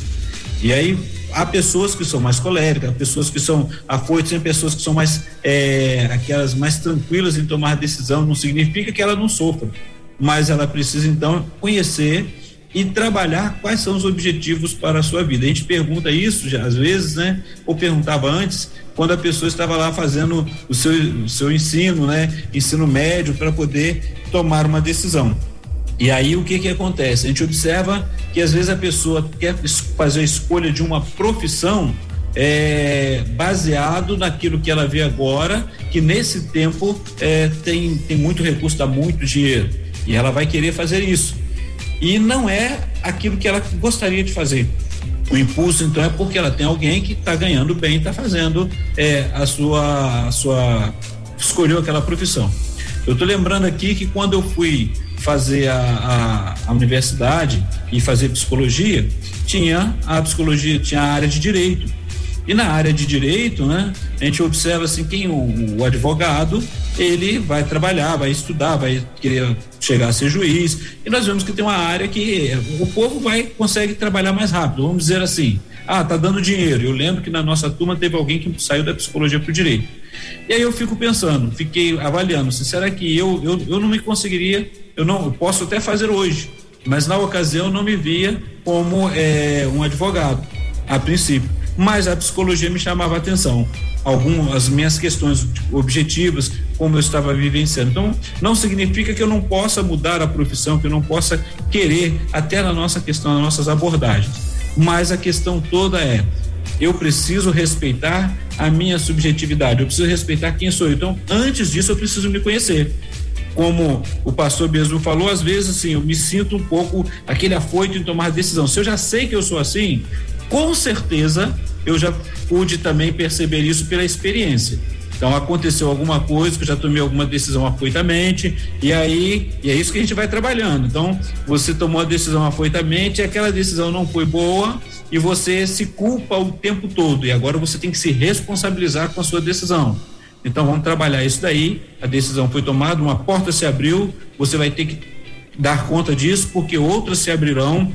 E aí há pessoas que são mais coléricas, há pessoas que são afoitas, tem pessoas que são mais é, aquelas mais tranquilas em tomar decisão. Não significa que ela não sofra, mas ela precisa então conhecer e trabalhar quais são os objetivos para a sua vida. A gente pergunta isso já às vezes, né? Ou perguntava antes, quando a pessoa estava lá fazendo o seu, o seu ensino, né? Ensino médio para poder tomar uma decisão. E aí o que que acontece? A gente observa que às vezes a pessoa quer fazer a escolha de uma profissão é, baseado naquilo que ela vê agora, que nesse tempo é, tem, tem muito recurso, dá muito dinheiro. E ela vai querer fazer isso e não é aquilo que ela gostaria de fazer. O impulso, então, é porque ela tem alguém que está ganhando bem, está fazendo é, a sua, a sua. escolheu aquela profissão. Eu estou lembrando aqui que quando eu fui fazer a, a, a, universidade e fazer psicologia, tinha a psicologia, tinha a área de direito. E na área de direito, né, a gente observa assim quem o, o advogado ele vai trabalhar, vai estudar, vai querer chegar a ser juiz. E nós vemos que tem uma área que o povo vai consegue trabalhar mais rápido. Vamos dizer assim, ah, tá dando dinheiro. Eu lembro que na nossa turma teve alguém que saiu da psicologia para o direito. E aí eu fico pensando, fiquei avaliando, se será que eu, eu eu não me conseguiria, eu não eu posso até fazer hoje, mas na ocasião não me via como é, um advogado a princípio mas a psicologia me chamava a atenção. Algumas minhas questões objetivas, como eu estava vivenciando. Então, não significa que eu não possa mudar a profissão, que eu não possa querer, até na nossa questão, nas nossas abordagens. Mas a questão toda é: eu preciso respeitar a minha subjetividade, eu preciso respeitar quem sou eu. Então, antes disso, eu preciso me conhecer como o pastor mesmo falou, às vezes assim, eu me sinto um pouco aquele afoito em tomar decisão. Se eu já sei que eu sou assim, com certeza eu já pude também perceber isso pela experiência. Então aconteceu alguma coisa que eu já tomei alguma decisão afoitamente e aí e é isso que a gente vai trabalhando. Então você tomou a decisão afoitamente, e aquela decisão não foi boa e você se culpa o tempo todo e agora você tem que se responsabilizar com a sua decisão. Então vamos trabalhar isso daí. A decisão foi tomada, uma porta se abriu, você vai ter que dar conta disso porque outras se abrirão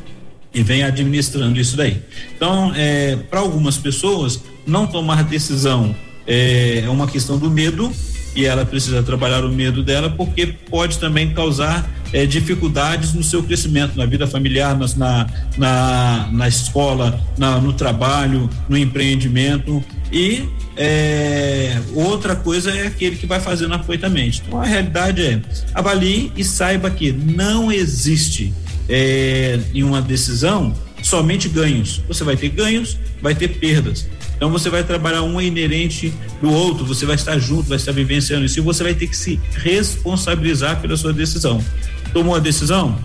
e vem administrando isso daí. Então, é, para algumas pessoas, não tomar decisão é, é uma questão do medo e ela precisa trabalhar o medo dela porque pode também causar é, dificuldades no seu crescimento, na vida familiar, na, na, na escola, na, no trabalho, no empreendimento. E é, outra coisa é aquele que vai fazendo afoitamente. Então a realidade é avalie e saiba que não existe é, em uma decisão somente ganhos. Você vai ter ganhos, vai ter perdas. Então você vai trabalhar um inerente do outro, você vai estar junto, vai estar vivenciando isso e você vai ter que se responsabilizar pela sua decisão. Tomou a decisão?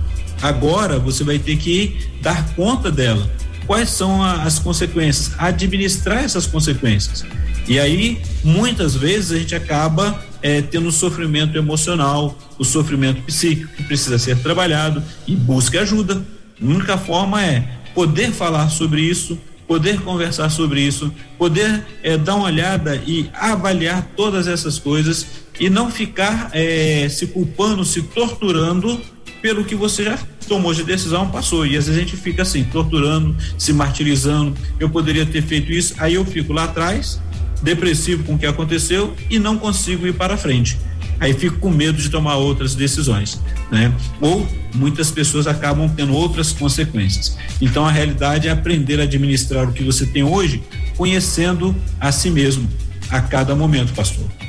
Agora você vai ter que dar conta dela. Quais são a, as consequências, administrar essas consequências. E aí, muitas vezes, a gente acaba é, tendo sofrimento emocional, o sofrimento psíquico que precisa ser trabalhado e busque ajuda. A única forma é poder falar sobre isso, poder conversar sobre isso, poder é, dar uma olhada e avaliar todas essas coisas e não ficar é, se culpando, se torturando pelo que você já tomou de decisão, passou. E às vezes a gente fica assim, torturando, se martirizando. Eu poderia ter feito isso, aí eu fico lá atrás, depressivo com o que aconteceu e não consigo ir para frente. Aí fico com medo de tomar outras decisões, né? Ou muitas pessoas acabam tendo outras consequências. Então a realidade é aprender a administrar o que você tem hoje, conhecendo a si mesmo a cada momento, pastor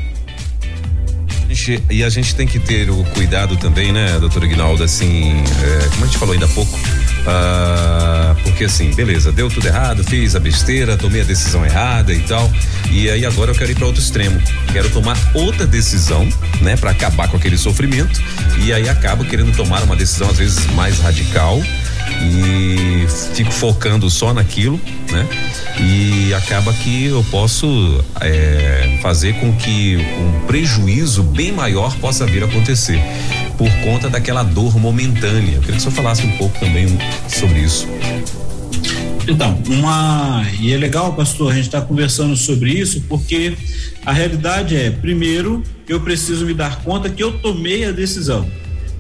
gente, e a gente tem que ter o cuidado também, né, doutor Ignaldo, assim, é, como a gente falou ainda há pouco, ah, porque assim, beleza, deu tudo errado, fiz a besteira, tomei a decisão errada e tal, e aí agora eu quero ir para outro extremo, quero tomar outra decisão, né, para acabar com aquele sofrimento, e aí acabo querendo tomar uma decisão às vezes mais radical e fico focando só naquilo, né? E acaba que eu posso é, fazer com que um prejuízo bem maior possa vir a acontecer por conta daquela dor momentânea. Eu queria que o senhor falasse um pouco também sobre isso. Então, uma. E é legal, pastor, a gente está conversando sobre isso, porque a realidade é, primeiro, eu preciso me dar conta que eu tomei a decisão.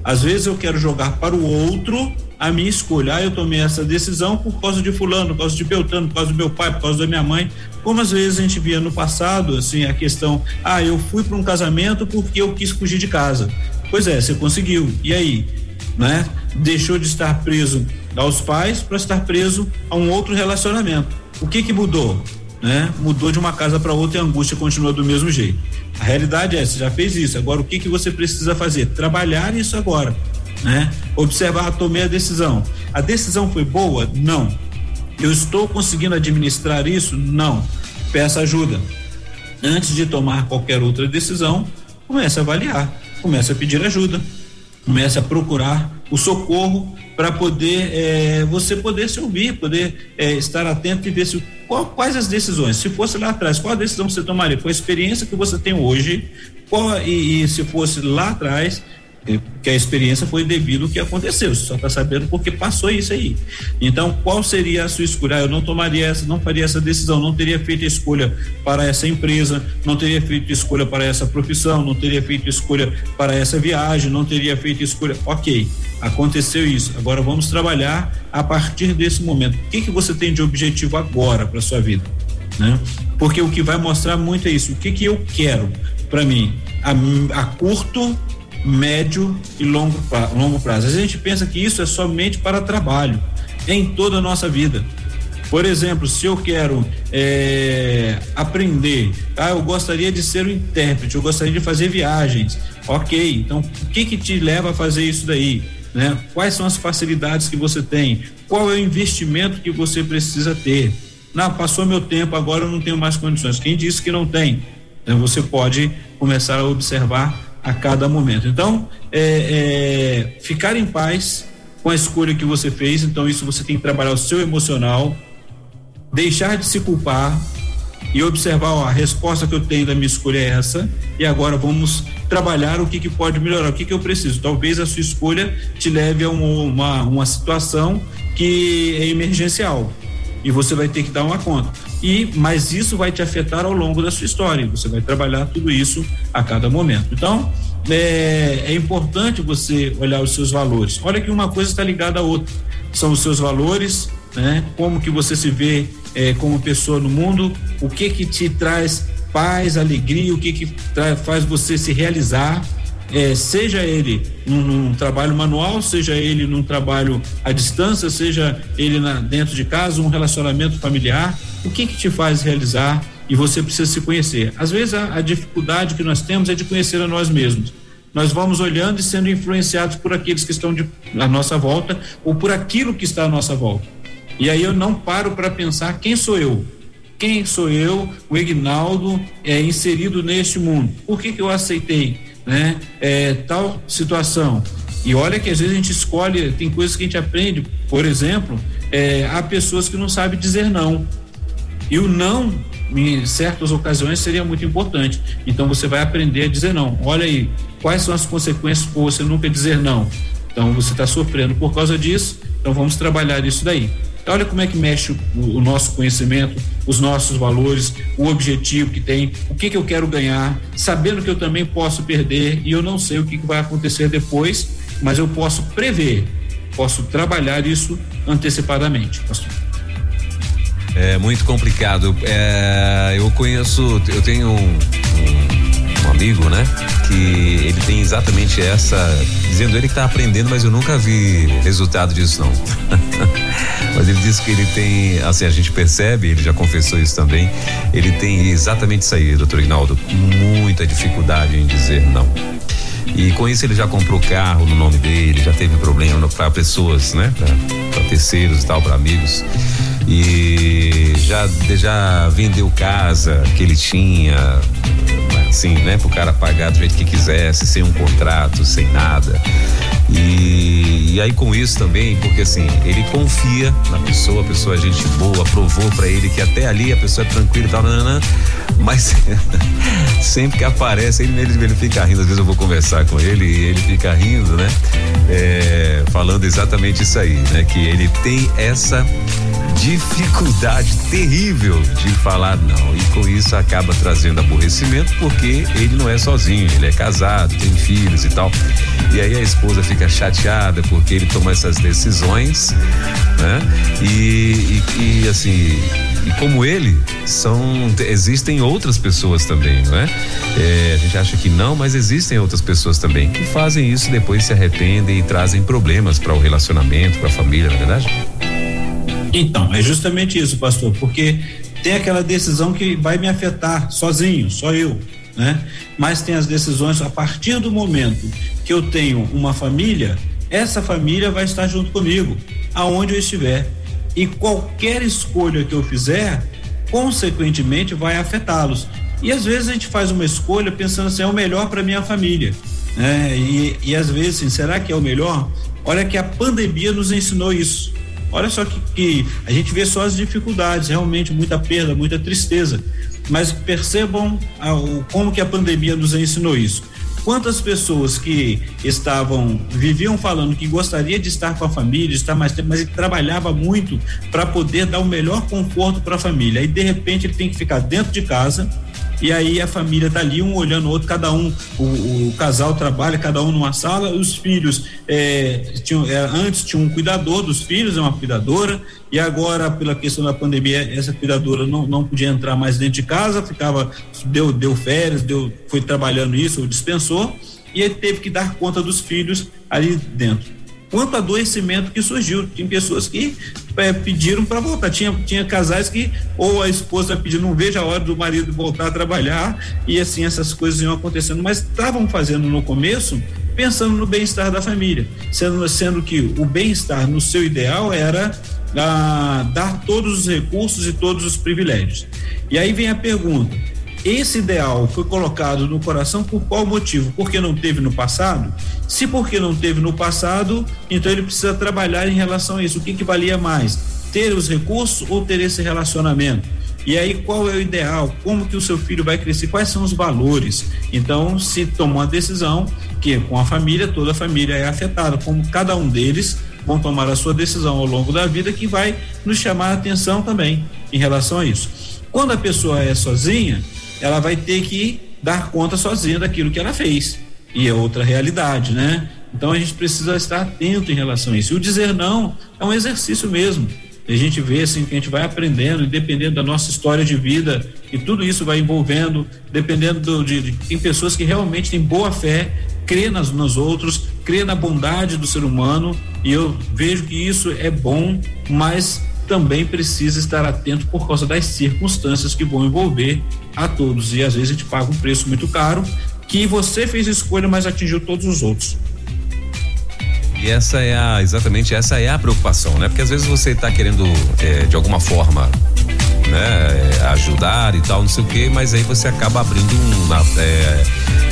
Às vezes eu quero jogar para o outro a minha escolha. Ah, eu tomei essa decisão por causa de fulano, por causa de Beltrano, por causa do meu pai, por causa da minha mãe. Como às vezes a gente via no passado, assim, a questão, ah, eu fui para um casamento porque eu quis fugir de casa. Pois é, você conseguiu. E aí, né? Deixou de estar preso aos pais para estar preso a um outro relacionamento. O que que mudou? Né? Mudou de uma casa para outra e a angústia continua do mesmo jeito. A realidade é, você já fez isso. Agora o que que você precisa fazer? Trabalhar isso agora né? Observar, tomei a decisão. A decisão foi boa? Não. Eu estou conseguindo administrar isso? Não. Peça ajuda. Antes de tomar qualquer outra decisão, comece a avaliar, comece a pedir ajuda, comece a procurar o socorro para poder é, você poder se ouvir, poder é, estar atento e ver se qual, quais as decisões. Se fosse lá atrás, qual a decisão você tomaria? Com a experiência que você tem hoje, qual, e, e se fosse lá atrás, que a experiência foi devido ao que aconteceu, você só está sabendo porque passou isso aí. Então, qual seria a sua escolha? Ah, eu não tomaria essa, não faria essa decisão, não teria feito escolha para essa empresa, não teria feito escolha para essa profissão, não teria feito escolha para essa viagem, não teria feito escolha. Ok, aconteceu isso. Agora vamos trabalhar a partir desse momento. O que, que você tem de objetivo agora para sua vida? Né? Porque o que vai mostrar muito é isso. O que, que eu quero para mim? A, a curto médio e longo, longo prazo. A gente pensa que isso é somente para trabalho, em toda a nossa vida. Por exemplo, se eu quero é, aprender, ah, eu gostaria de ser um intérprete, eu gostaria de fazer viagens. Ok, então o que que te leva a fazer isso daí? Né? Quais são as facilidades que você tem? Qual é o investimento que você precisa ter? Não, passou meu tempo, agora eu não tenho mais condições. Quem disse que não tem? Então você pode começar a observar a cada momento. Então, é, é, ficar em paz com a escolha que você fez, então isso você tem que trabalhar o seu emocional, deixar de se culpar e observar ó, a resposta que eu tenho da minha escolha é essa e agora vamos trabalhar o que, que pode melhorar, o que, que eu preciso. Talvez a sua escolha te leve a uma, uma, uma situação que é emergencial e você vai ter que dar uma conta. E mas isso vai te afetar ao longo da sua história. Você vai trabalhar tudo isso a cada momento. Então é, é importante você olhar os seus valores. Olha que uma coisa está ligada à outra. São os seus valores, né? Como que você se vê é, como pessoa no mundo, o que que te traz paz, alegria, o que que faz você se realizar é, seja ele num, num, trabalho manual, seja ele num trabalho à distância, seja ele na, dentro de casa, um relacionamento familiar, o que que te faz realizar e você precisa se conhecer. Às vezes a, a dificuldade que nós temos é de conhecer a nós mesmos. Nós vamos olhando e sendo influenciados por aqueles que estão de, à nossa volta ou por aquilo que está à nossa volta. E aí eu não paro para pensar quem sou eu, quem sou eu, o Ignaldo, é inserido neste mundo. Por que, que eu aceitei? Né? É, tal situação. E olha que às vezes a gente escolhe, tem coisas que a gente aprende, por exemplo, é, há pessoas que não sabem dizer não. E o não, em certas ocasiões, seria muito importante. Então você vai aprender a dizer não. Olha aí, quais são as consequências por você nunca dizer não? Então você está sofrendo por causa disso, então vamos trabalhar isso daí. Olha como é que mexe o, o, nosso conhecimento, os nossos valores, o objetivo que tem, o que, que eu quero ganhar, sabendo que eu também posso perder e eu não sei o que, que vai acontecer depois, mas eu posso prever, posso trabalhar isso antecipadamente, pastor. É muito complicado. É, eu conheço, eu tenho um, um, amigo, né? Que ele tem exatamente essa, dizendo ele que está aprendendo, mas eu nunca vi resultado disso não. mas ele disse que ele tem, assim, a gente percebe, ele já confessou isso também, ele tem exatamente isso aí, doutor Ignaldo, muita dificuldade em dizer não. E com isso ele já comprou carro no nome dele, já teve problema para pessoas, né? Para terceiros e tal, para amigos. E já, já vendeu casa que ele tinha, assim, né? Pro cara pagar do jeito que quisesse, sem um contrato, sem nada. E, e, aí com isso também, porque assim, ele confia na pessoa, a pessoa é gente boa, provou para ele que até ali a pessoa é tranquila e tal, nanana, mas sempre que aparece, ele, ele, ele fica rindo, às vezes eu vou conversar com ele e ele fica rindo, né? É, falando exatamente isso aí, né? Que ele tem essa dificuldade terrível de falar não. E com isso acaba trazendo aborrecimento porque ele não é sozinho, ele é casado, tem filhos e tal. E aí a esposa fica chateada porque ele toma essas decisões, né? E, e, e assim, e como ele, são existem outras pessoas também, não é? é? A gente acha que não, mas existem outras pessoas também que fazem isso, depois se arrependem e trazem problemas para o relacionamento, para a família, não é verdade? Então, é justamente isso, pastor, porque tem aquela decisão que vai me afetar sozinho, só eu, né? Mas tem as decisões a partir do momento que eu tenho uma família, essa família vai estar junto comigo, aonde eu estiver. E qualquer escolha que eu fizer, consequentemente, vai afetá-los. E às vezes a gente faz uma escolha pensando assim, é o melhor para minha família. Né? E, e às vezes, assim, será que é o melhor? Olha que a pandemia nos ensinou isso. Olha só que, que a gente vê só as dificuldades, realmente muita perda, muita tristeza. Mas percebam o, como que a pandemia nos ensinou isso. Quantas pessoas que estavam, viviam falando que gostaria de estar com a família, estar mais tempo, mas ele trabalhava muito para poder dar o melhor conforto para a família. Aí, de repente, ele tem que ficar dentro de casa, e aí a família tá ali, um olhando o outro, cada um, o, o casal trabalha, cada um numa sala, os filhos, é, tinham, é, antes tinha um cuidador dos filhos, é uma cuidadora, e agora, pela questão da pandemia, essa cuidadora não, não podia entrar mais dentro de casa, ficava, deu, deu férias, deu, foi trabalhando isso, ou dispensou, e ele teve que dar conta dos filhos ali dentro quanto adoecimento que surgiu. Tem pessoas que é, pediram para voltar. Tinha, tinha casais que, ou a esposa pedindo, não veja a hora do marido voltar a trabalhar, e assim essas coisas iam acontecendo, mas estavam fazendo no começo pensando no bem-estar da família, sendo, sendo que o bem-estar no seu ideal era ah, dar todos os recursos e todos os privilégios. E aí vem a pergunta: esse ideal foi colocado no coração por qual motivo? Porque não teve no passado? Se porque não teve no passado, então ele precisa trabalhar em relação a isso. O que, que valia mais? Ter os recursos ou ter esse relacionamento? E aí, qual é o ideal? Como que o seu filho vai crescer? Quais são os valores? Então, se tomou uma decisão que com a família, toda a família é afetada, como cada um deles vão tomar a sua decisão ao longo da vida, que vai nos chamar a atenção também em relação a isso. Quando a pessoa é sozinha, ela vai ter que dar conta sozinha daquilo que ela fez. E é outra realidade, né? Então a gente precisa estar atento em relação a isso. E o dizer não é um exercício mesmo. A gente vê assim que a gente vai aprendendo, dependendo da nossa história de vida, e tudo isso vai envolvendo, dependendo do, de, de tem pessoas que realmente têm boa fé, crê nas, nos outros, crê na bondade do ser humano, e eu vejo que isso é bom, mas também precisa estar atento por causa das circunstâncias que vão envolver a todos. E às vezes a gente paga um preço muito caro que você fez escolha, mas atingiu todos os outros. E essa é a, exatamente essa é a preocupação, né? Porque às vezes você está querendo, é, de alguma forma, né, é, ajudar e tal, não sei o quê, mas aí você acaba abrindo um. É,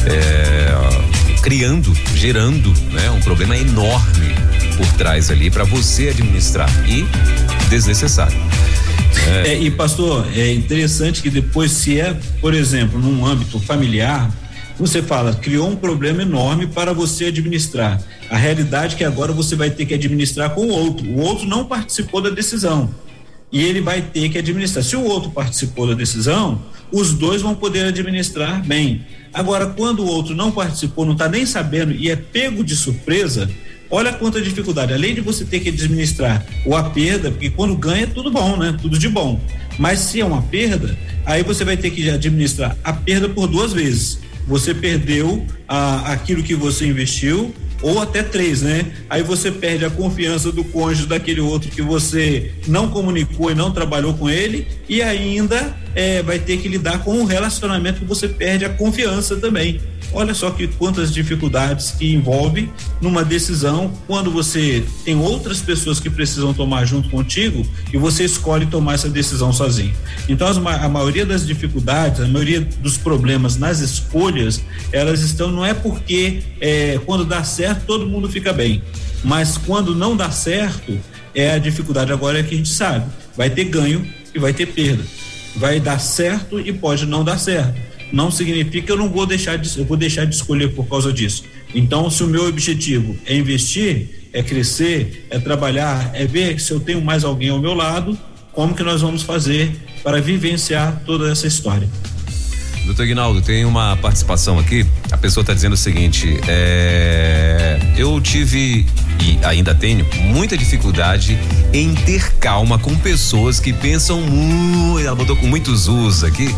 é, criando, gerando, né, um problema enorme por trás ali para você administrar e desnecessário. É. é. e pastor, é interessante que depois, se é, por exemplo, num âmbito familiar, você fala, criou um problema enorme para você administrar. A realidade é que agora você vai ter que administrar com o outro. O outro não participou da decisão. E ele vai ter que administrar. Se o outro participou da decisão, os dois vão poder administrar bem. Agora, quando o outro não participou, não está nem sabendo e é pego de surpresa, olha quanta dificuldade. Além de você ter que administrar ou a perda, porque quando ganha, tudo bom, né? Tudo de bom. Mas se é uma perda, aí você vai ter que administrar a perda por duas vezes. Você perdeu a, aquilo que você investiu ou até três, né? Aí você perde a confiança do cônjuge daquele outro que você não comunicou e não trabalhou com ele, e ainda é, vai ter que lidar com um relacionamento que você perde a confiança também. Olha só que quantas dificuldades que envolve numa decisão quando você tem outras pessoas que precisam tomar junto contigo e você escolhe tomar essa decisão sozinho. Então a maioria das dificuldades, a maioria dos problemas nas escolhas, elas estão não é porque é, quando dá certo todo mundo fica bem, mas quando não dá certo é a dificuldade agora é que a gente sabe, vai ter ganho e vai ter perda, vai dar certo e pode não dar certo não significa que eu não vou deixar de, eu vou deixar de escolher por causa disso. Então, se o meu objetivo é investir, é crescer, é trabalhar, é ver se eu tenho mais alguém ao meu lado, como que nós vamos fazer para vivenciar toda essa história. Doutor Guinaldo, tem uma participação aqui. A pessoa está dizendo o seguinte: é, eu tive e ainda tenho muita dificuldade em ter calma com pessoas que pensam muito. Ela botou com muitos us aqui,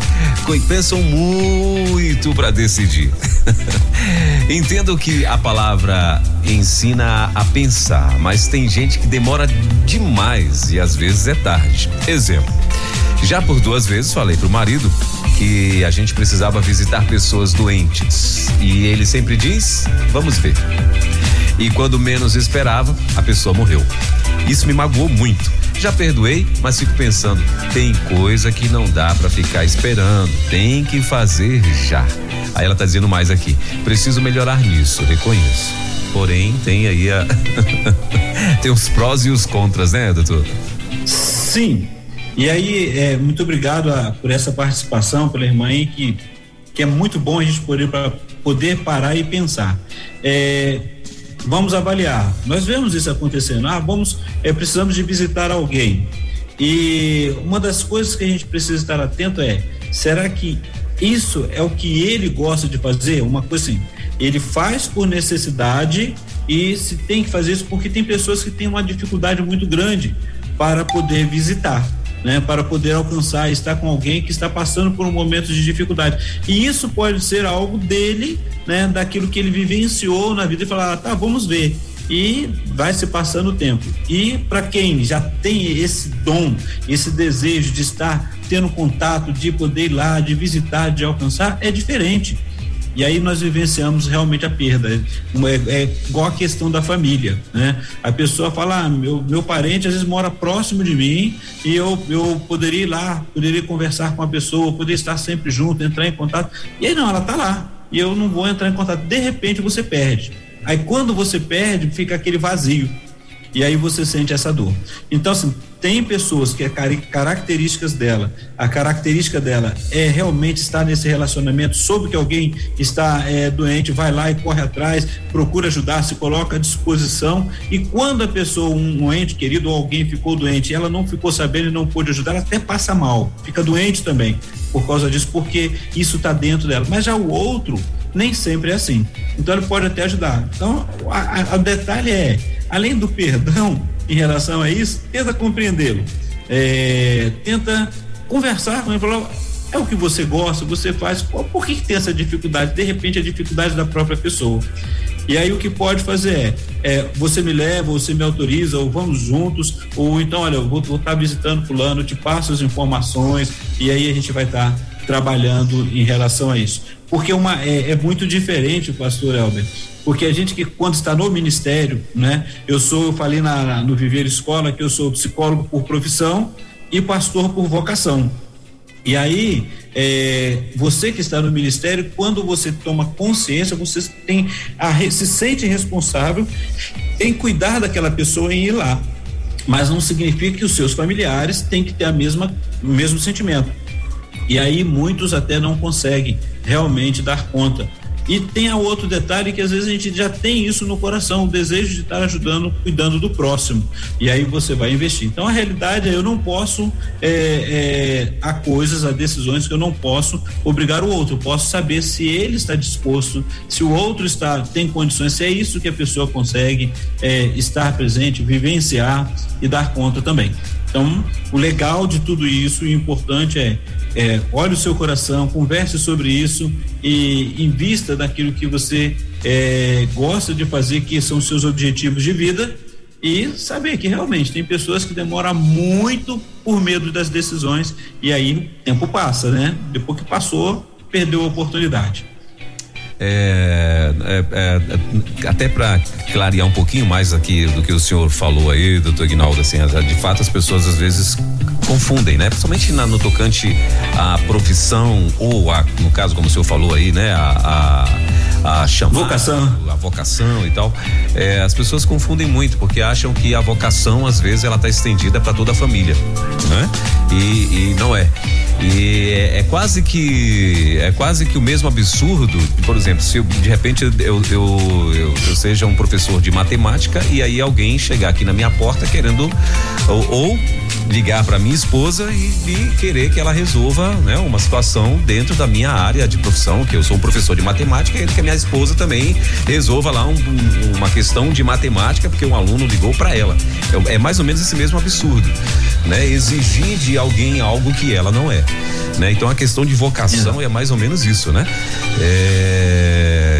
pensam muito para decidir. Entendo que a palavra ensina a pensar, mas tem gente que demora demais e às vezes é tarde. Exemplo. Já por duas vezes falei pro marido que a gente precisava visitar pessoas doentes. E ele sempre diz: vamos ver. E quando menos esperava, a pessoa morreu. Isso me magoou muito. Já perdoei, mas fico pensando, tem coisa que não dá para ficar esperando, tem que fazer já. Aí ela tá dizendo mais aqui, preciso melhorar nisso, reconheço. Porém, tem aí a tem os prós e os contras, né, doutor? Sim, e aí, é, muito obrigado a, por essa participação, pela irmã aí, que, que é muito bom a gente poder, pra, poder parar e pensar. É, vamos avaliar. Nós vemos isso acontecendo. Ah, vamos, é, precisamos de visitar alguém. E uma das coisas que a gente precisa estar atento é: será que isso é o que ele gosta de fazer? Uma coisa assim, ele faz por necessidade e se tem que fazer isso porque tem pessoas que têm uma dificuldade muito grande para poder visitar né, para poder alcançar, estar com alguém que está passando por um momento de dificuldade. E isso pode ser algo dele, né, daquilo que ele vivenciou na vida e falar, ah, tá, vamos ver. E vai se passando o tempo. E para quem já tem esse dom, esse desejo de estar tendo contato, de poder ir lá, de visitar, de alcançar, é diferente. E aí nós vivenciamos realmente a perda. É, é igual a questão da família, né? A pessoa fala, ah, meu, meu parente às vezes mora próximo de mim e eu, eu poderia ir lá, poderia conversar com a pessoa, poderia estar sempre junto, entrar em contato. E aí não, ela está lá. E eu não vou entrar em contato. De repente você perde. Aí quando você perde, fica aquele vazio. E aí você sente essa dor. Então, assim, tem pessoas que é características dela, a característica dela é realmente estar nesse relacionamento, soube que alguém está é, doente, vai lá e corre atrás, procura ajudar, se coloca à disposição. E quando a pessoa, um, um ente querido ou alguém ficou doente, ela não ficou sabendo e não pôde ajudar, ela até passa mal, fica doente também por causa disso, porque isso está dentro dela. Mas já o outro nem sempre é assim. Então ele pode até ajudar. Então, o detalhe é, além do perdão, em relação a isso, tenta compreendê-lo. É, tenta conversar com ele, falar, é o que você gosta, você faz, por que, que tem essa dificuldade? De repente, a dificuldade da própria pessoa. E aí o que pode fazer é, é, você me leva, você me autoriza, ou vamos juntos, ou então, olha, eu vou estar tá visitando fulano, te passo as informações, e aí a gente vai estar tá trabalhando em relação a isso. Porque uma, é, é muito diferente, pastor Elber, porque a gente que quando está no ministério, né? Eu sou, eu falei na, no Viver Escola que eu sou psicólogo por profissão e pastor por vocação. E aí, é, você que está no ministério, quando você toma consciência, você tem a, se sente responsável em cuidar daquela pessoa e ir lá. Mas não significa que os seus familiares têm que ter a mesma, o mesmo sentimento. E aí muitos até não conseguem realmente dar conta e tem a outro detalhe que às vezes a gente já tem isso no coração, o desejo de estar ajudando, cuidando do próximo. E aí você vai investir. Então a realidade é eu não posso é, é, há coisas, há decisões que eu não posso obrigar o outro. Eu posso saber se ele está disposto, se o outro está tem condições, se é isso que a pessoa consegue é, estar presente, vivenciar e dar conta também. Então, o legal de tudo isso e o importante é, é olhe o seu coração, converse sobre isso e invista naquilo que você é, gosta de fazer, que são seus objetivos de vida e saber que realmente tem pessoas que demoram muito por medo das decisões e aí o tempo passa, né? Depois que passou, perdeu a oportunidade. É, é, é, até para clarear um pouquinho mais aqui do que o senhor falou aí, doutor Ignaldo, assim, de fato as pessoas às vezes confundem, né? Principalmente na, no tocante à profissão ou a, no caso como o senhor falou aí, né? A, a, a chamada, vocação, a vocação e tal. É, as pessoas confundem muito porque acham que a vocação às vezes ela está estendida para toda a família, né? E, e não é. E é, é, quase que é quase que o mesmo absurdo, por exemplo, se eu, de repente eu, eu, eu, eu, seja um professor de matemática e aí alguém chegar aqui na minha porta querendo ou, ou ligar para minha esposa e, e, querer que ela resolva né, uma situação dentro da minha área de profissão, que eu sou um professor de matemática, e que a minha esposa também resolva lá um, um, uma questão de matemática, porque um aluno ligou para ela. É, é, mais ou menos esse mesmo absurdo, né? Exigir de alguém algo que ela não é. Né? Então a questão de vocação é, é mais ou menos isso, né? É,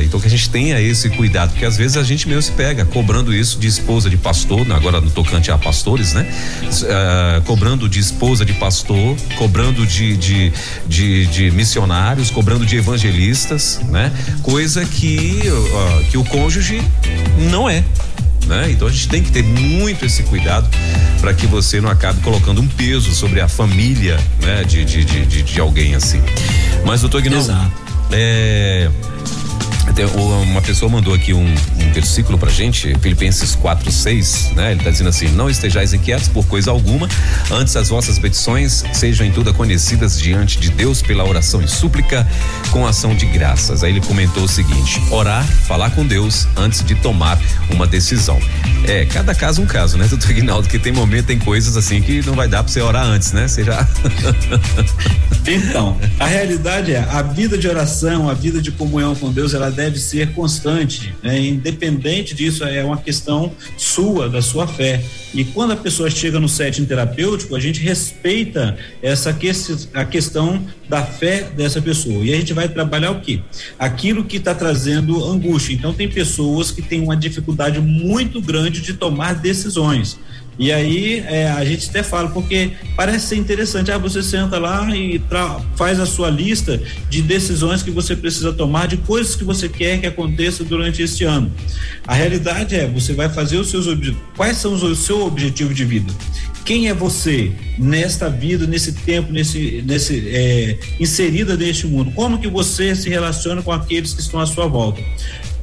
então que a gente tenha esse cuidado, porque às vezes a gente mesmo se pega cobrando isso de esposa de pastor, agora no tocante a pastores, né? Uh, cobrando de esposa de pastor, cobrando de, de, de, de missionários, cobrando de evangelistas, né? Coisa que, uh, que o cônjuge não é. Né? Então a gente tem que ter muito esse cuidado para que você não acabe colocando um peso sobre a família, né? De, de, de, de, alguém assim. Mas doutor Guinão, é, uma pessoa mandou aqui um, um versículo pra gente, Filipenses 4, 6, né? Ele tá dizendo assim: Não estejais inquietos por coisa alguma, antes as vossas petições sejam em tudo conhecidas diante de Deus pela oração e súplica com ação de graças. Aí ele comentou o seguinte: orar, falar com Deus antes de tomar uma decisão. É, cada caso um caso, né, doutor Guinaldo? Que tem momento, tem coisas assim que não vai dar pra você orar antes, né? Você já. então, a realidade é, a vida de oração, a vida de comunhão com Deus, ela deve ser constante, né? independente disso, é uma questão sua, da sua fé. E quando a pessoa chega no setting terapêutico, a gente respeita essa que, a questão da fé dessa pessoa. E a gente vai trabalhar o quê? Aquilo que está trazendo angústia. Então, tem pessoas que têm uma dificuldade muito grande de tomar decisões. E aí é, a gente até fala, porque parece ser interessante, ah, você senta lá e faz a sua lista de decisões que você precisa tomar, de coisas que você quer que aconteça durante este ano. A realidade é, você vai fazer os seus objetivos. Quais são os seus objetivos de vida? Quem é você nesta vida, nesse tempo, nesse, nesse é, inserida neste mundo? Como que você se relaciona com aqueles que estão à sua volta?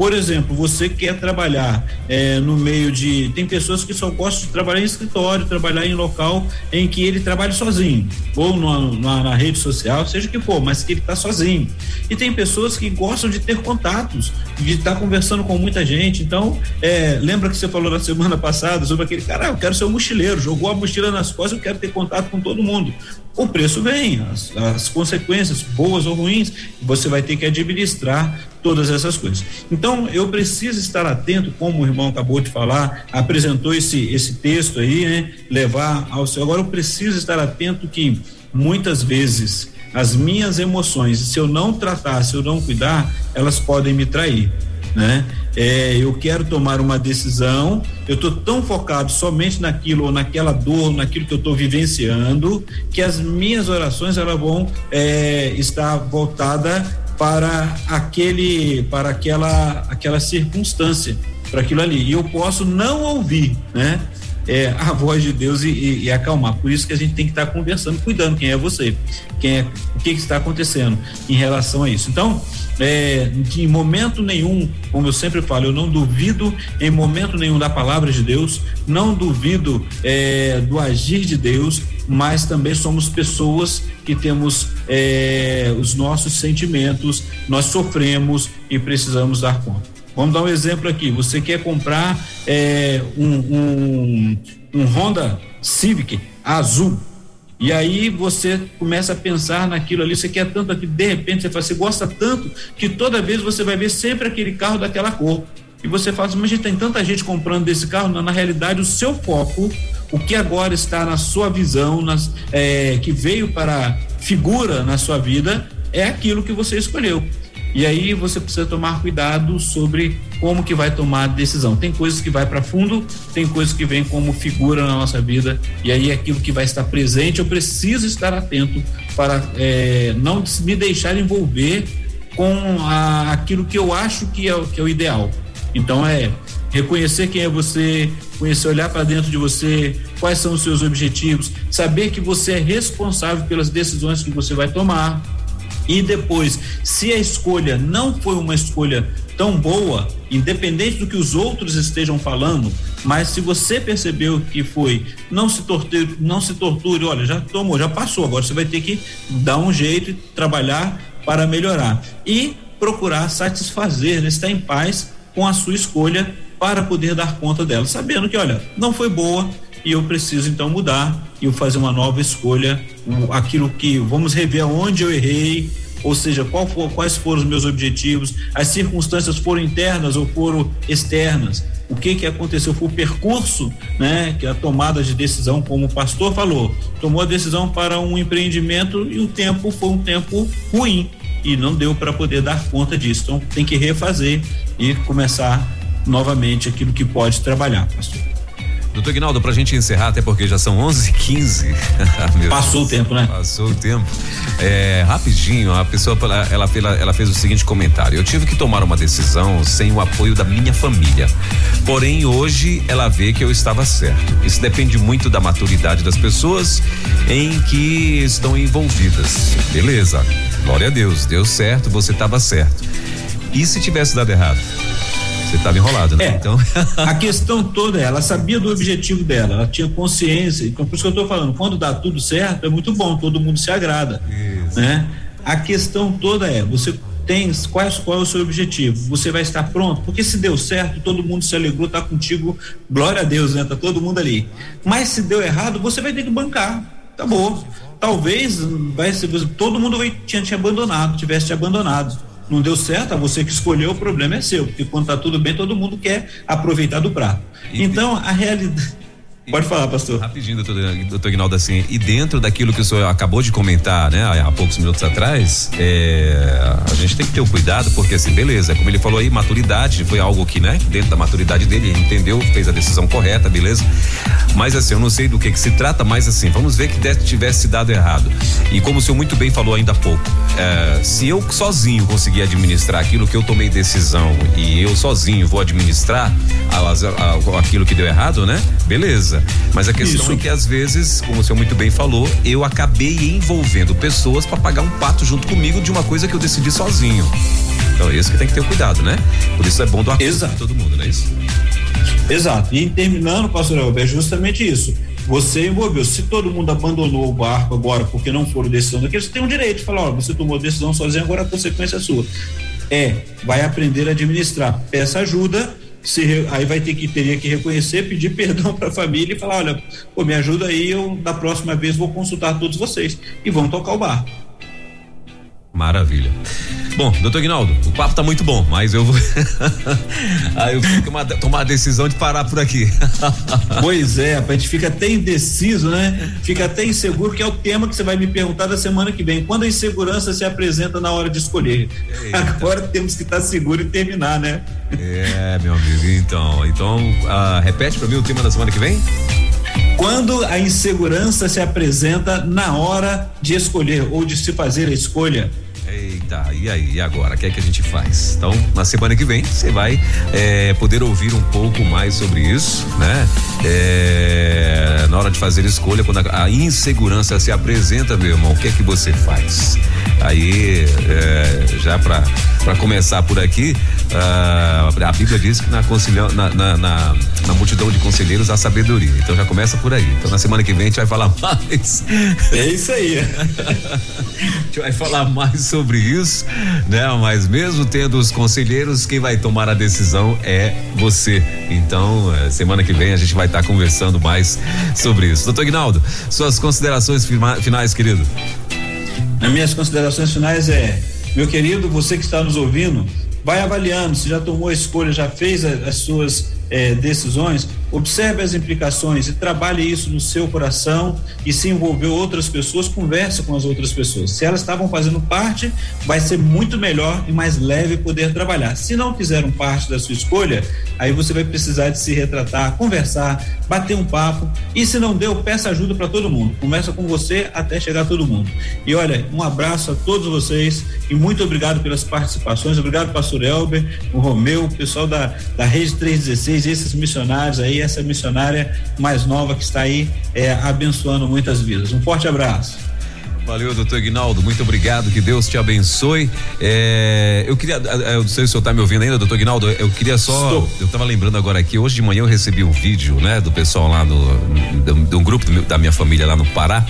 Por exemplo, você quer trabalhar é, no meio de. Tem pessoas que só gostam de trabalhar em escritório, trabalhar em local em que ele trabalha sozinho, ou na, na, rede social, seja o que for, mas que ele está sozinho. E tem pessoas que gostam de ter contatos, de estar tá conversando com muita gente. Então, é, lembra que você falou na semana passada sobre aquele cara, ah, eu quero ser um mochileiro, jogou a mochila nas costas, eu quero ter contato com todo mundo. O preço vem, as, as consequências, boas ou ruins, você vai ter que administrar todas essas coisas. Então, eu preciso estar atento, como o irmão acabou de falar, apresentou esse, esse texto aí, né? Levar ao seu. Agora, eu preciso estar atento que muitas vezes as minhas emoções, se eu não tratar, se eu não cuidar, elas podem me trair. Né? É, eu quero tomar uma decisão, eu estou tão focado somente naquilo ou naquela dor, naquilo que eu estou vivenciando, que as minhas orações elas vão é, estar voltada para aquele, para aquela, aquela circunstância, para aquilo ali. E eu posso não ouvir, né? é, a voz de Deus e, e, e, acalmar. Por isso que a gente tem que estar tá conversando, cuidando quem é você, quem é, o que, que está acontecendo em relação a isso. Então, é, em momento nenhum, como eu sempre falo, eu não duvido em momento nenhum da palavra de Deus, não duvido é, do agir de Deus, mas também somos pessoas que temos é, os nossos sentimentos, nós sofremos e precisamos dar conta. Vamos dar um exemplo aqui. Você quer comprar é, um, um, um Honda Civic azul. E aí você começa a pensar naquilo ali, você quer tanto aqui, de repente você fala, você gosta tanto que toda vez você vai ver sempre aquele carro daquela cor. E você fala assim, mas tem tanta gente comprando desse carro, na, na realidade o seu foco, o que agora está na sua visão, nas, é, que veio para figura na sua vida, é aquilo que você escolheu. E aí você precisa tomar cuidado sobre como que vai tomar a decisão. Tem coisas que vai para fundo, tem coisas que vêm como figura na nossa vida, e aí aquilo que vai estar presente, eu preciso estar atento para é, não me deixar envolver com a, aquilo que eu acho que é, que é o ideal. Então é reconhecer quem é você, conhecer, olhar para dentro de você, quais são os seus objetivos, saber que você é responsável pelas decisões que você vai tomar e depois, se a escolha não foi uma escolha tão boa, independente do que os outros estejam falando, mas se você percebeu que foi, não se torture, não se torture, olha, já tomou, já passou, agora você vai ter que dar um jeito e trabalhar para melhorar. E procurar satisfazer, né, estar em paz com a sua escolha para poder dar conta dela, sabendo que, olha, não foi boa, e eu preciso então mudar e fazer uma nova escolha, aquilo que vamos rever onde eu errei, ou seja, for, quais foram os meus objetivos, as circunstâncias foram internas ou foram externas, o que que aconteceu foi o percurso, né, que a tomada de decisão, como o pastor falou, tomou a decisão para um empreendimento e o tempo foi um tempo ruim e não deu para poder dar conta disso. Então tem que refazer e começar novamente aquilo que pode trabalhar, pastor. Doutor Guinaldo, pra gente encerrar, até porque já são 11 15 Passou o tempo, né? Passou o tempo. É, rapidinho, a pessoa, ela, ela, ela fez o seguinte comentário: Eu tive que tomar uma decisão sem o apoio da minha família. Porém, hoje ela vê que eu estava certo. Isso depende muito da maturidade das pessoas em que estão envolvidas. Beleza. Glória a Deus. Deu certo, você estava certo. E se tivesse dado errado? Você estava enrolado, né? É, então. a questão toda é, ela sabia do objetivo dela, ela tinha consciência. Então, por isso que eu estou falando, quando dá tudo certo, é muito bom, todo mundo se agrada. Isso. Né? A questão toda é, você tem qual, qual é o seu objetivo? Você vai estar pronto? Porque se deu certo, todo mundo se alegrou, tá contigo, glória a Deus, né? Tá todo mundo ali. Mas se deu errado, você vai ter que bancar. Acabou. Talvez vai ser, todo mundo vai, tinha te abandonado, tivesse te abandonado não deu certo, a você que escolheu, o problema é seu, porque quando tá tudo bem, todo mundo quer aproveitar do prato. Então, a realidade Pode falar, pastor. Rapidinho, doutor, doutor Guinaldo, assim, e dentro daquilo que o senhor acabou de comentar, né, há, poucos minutos atrás, é, a gente tem que ter o cuidado, porque assim, beleza, como ele falou aí, maturidade foi algo que, né, dentro da maturidade dele, ele entendeu, fez a decisão correta, beleza? Mas assim, eu não sei do que que se trata, mas assim, vamos ver que tivesse dado errado. E como o senhor muito bem falou ainda há pouco, é, se eu sozinho conseguir administrar aquilo que eu tomei decisão e eu sozinho vou administrar a, a, a, aquilo que deu errado, né? Beleza Mas a questão Isso. é que às vezes, como o senhor muito bem falou, eu acabei envolvendo pessoas para pagar um pato junto comigo de uma coisa que eu decidi sozinho. Então é isso que tem que ter cuidado, né? Por isso é bom do acordo de todo mundo, não é isso? Exato. E terminando, pastor Elber, é justamente isso. Você envolveu. Se todo mundo abandonou o barco agora porque não foram decisão daquele, você tem um direito de falar, ó, você tomou decisão sozinho, agora a consequência é sua. É, vai aprender a administrar. Peça ajuda se, aí vai ter que teria que reconhecer, pedir perdão para a família e falar, olha, pô, me ajuda aí, eu da próxima vez vou consultar todos vocês e vão tocar o bar. Maravilha. Bom, doutor Guinaldo, o papo tá muito bom, mas eu vou. Aí eu tenho que tomar a decisão de parar por aqui. pois é, a gente fica até indeciso, né? Fica até inseguro, que é o tema que você vai me perguntar da semana que vem. Quando a insegurança se apresenta na hora de escolher? Eita. Agora temos que estar seguro e terminar, né? É, meu amigo, então. Então, uh, repete para mim o tema da semana que vem? Quando a insegurança se apresenta na hora de escolher ou de se fazer a escolha, Eita, e aí, e agora? O que é que a gente faz? Então, na semana que vem, você vai é, poder ouvir um pouco mais sobre isso, né? É, na hora de fazer escolha, quando a, a, insegurança se apresenta, meu irmão, o que é que você faz? Aí, é, já para começar por aqui, uh, a Bíblia diz que na, na, na, na, na multidão de conselheiros há sabedoria. Então já começa por aí. Então na semana que vem a gente vai falar mais. É isso aí. a gente vai falar mais sobre isso, né? Mas mesmo tendo os conselheiros, quem vai tomar a decisão é você. Então, eh, semana que vem a gente vai estar tá conversando mais sobre isso. Doutor Ignaldo, suas considerações finais, querido. As minhas considerações finais é, meu querido, você que está nos ouvindo, vai avaliando, se já tomou a escolha, já fez as suas eh, decisões, observe as implicações e trabalhe isso no seu coração e se envolveu outras pessoas, converse com as outras pessoas. Se elas estavam fazendo parte, vai ser muito melhor e mais leve poder trabalhar. Se não fizeram parte da sua escolha, aí você vai precisar de se retratar, conversar, bater um papo e se não deu, peça ajuda para todo mundo. Começa com você até chegar todo mundo. E olha, um abraço a todos vocês e muito obrigado pelas participações. Obrigado, pastor Elber, o Romeu, o pessoal da, da Rede 316, esses missionários aí essa missionária mais nova que está aí é, abençoando muitas vidas. Um forte abraço. Valeu, doutor Ignaldo, muito obrigado, que Deus te abençoe. É, eu queria, eu não sei se o senhor está me ouvindo ainda, doutor Ignaldo, eu queria só, Estou. eu estava lembrando agora aqui, hoje de manhã eu recebi um vídeo, né, do pessoal lá no, de um grupo da minha família lá no Pará,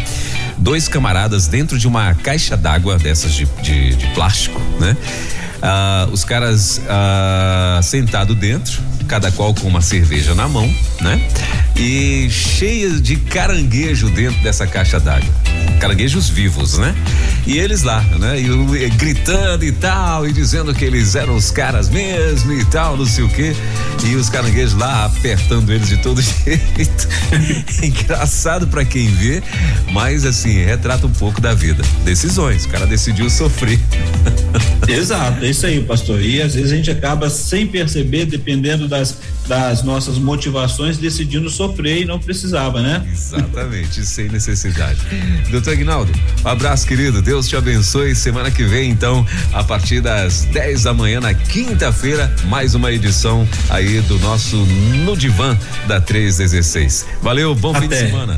dois camaradas dentro de uma caixa d'água dessas de, de, de plástico, né, ah, os caras ah, sentado dentro, cada qual com uma cerveja na mão, né? E cheias de caranguejo dentro dessa caixa d'água. Caranguejos vivos, né? E eles lá, né? E, gritando e tal, e dizendo que eles eram os caras mesmo e tal, não sei o quê. E os caranguejos lá apertando eles de todo jeito. Engraçado para quem vê, mas assim, retrata um pouco da vida. Decisões, o cara decidiu sofrer. Exato, é isso aí, pastor. E às vezes a gente acaba sem perceber, dependendo das, das nossas motivações, decidindo sofrer e não precisava, né? Exatamente, sem necessidade. Doutor Aguinaldo, um abraço, querido. Deus te abençoe. Semana que vem, então, a partir das 10 da manhã, na quinta-feira, mais uma edição aí do nosso No Divã da 316. Valeu, bom Até. fim de semana.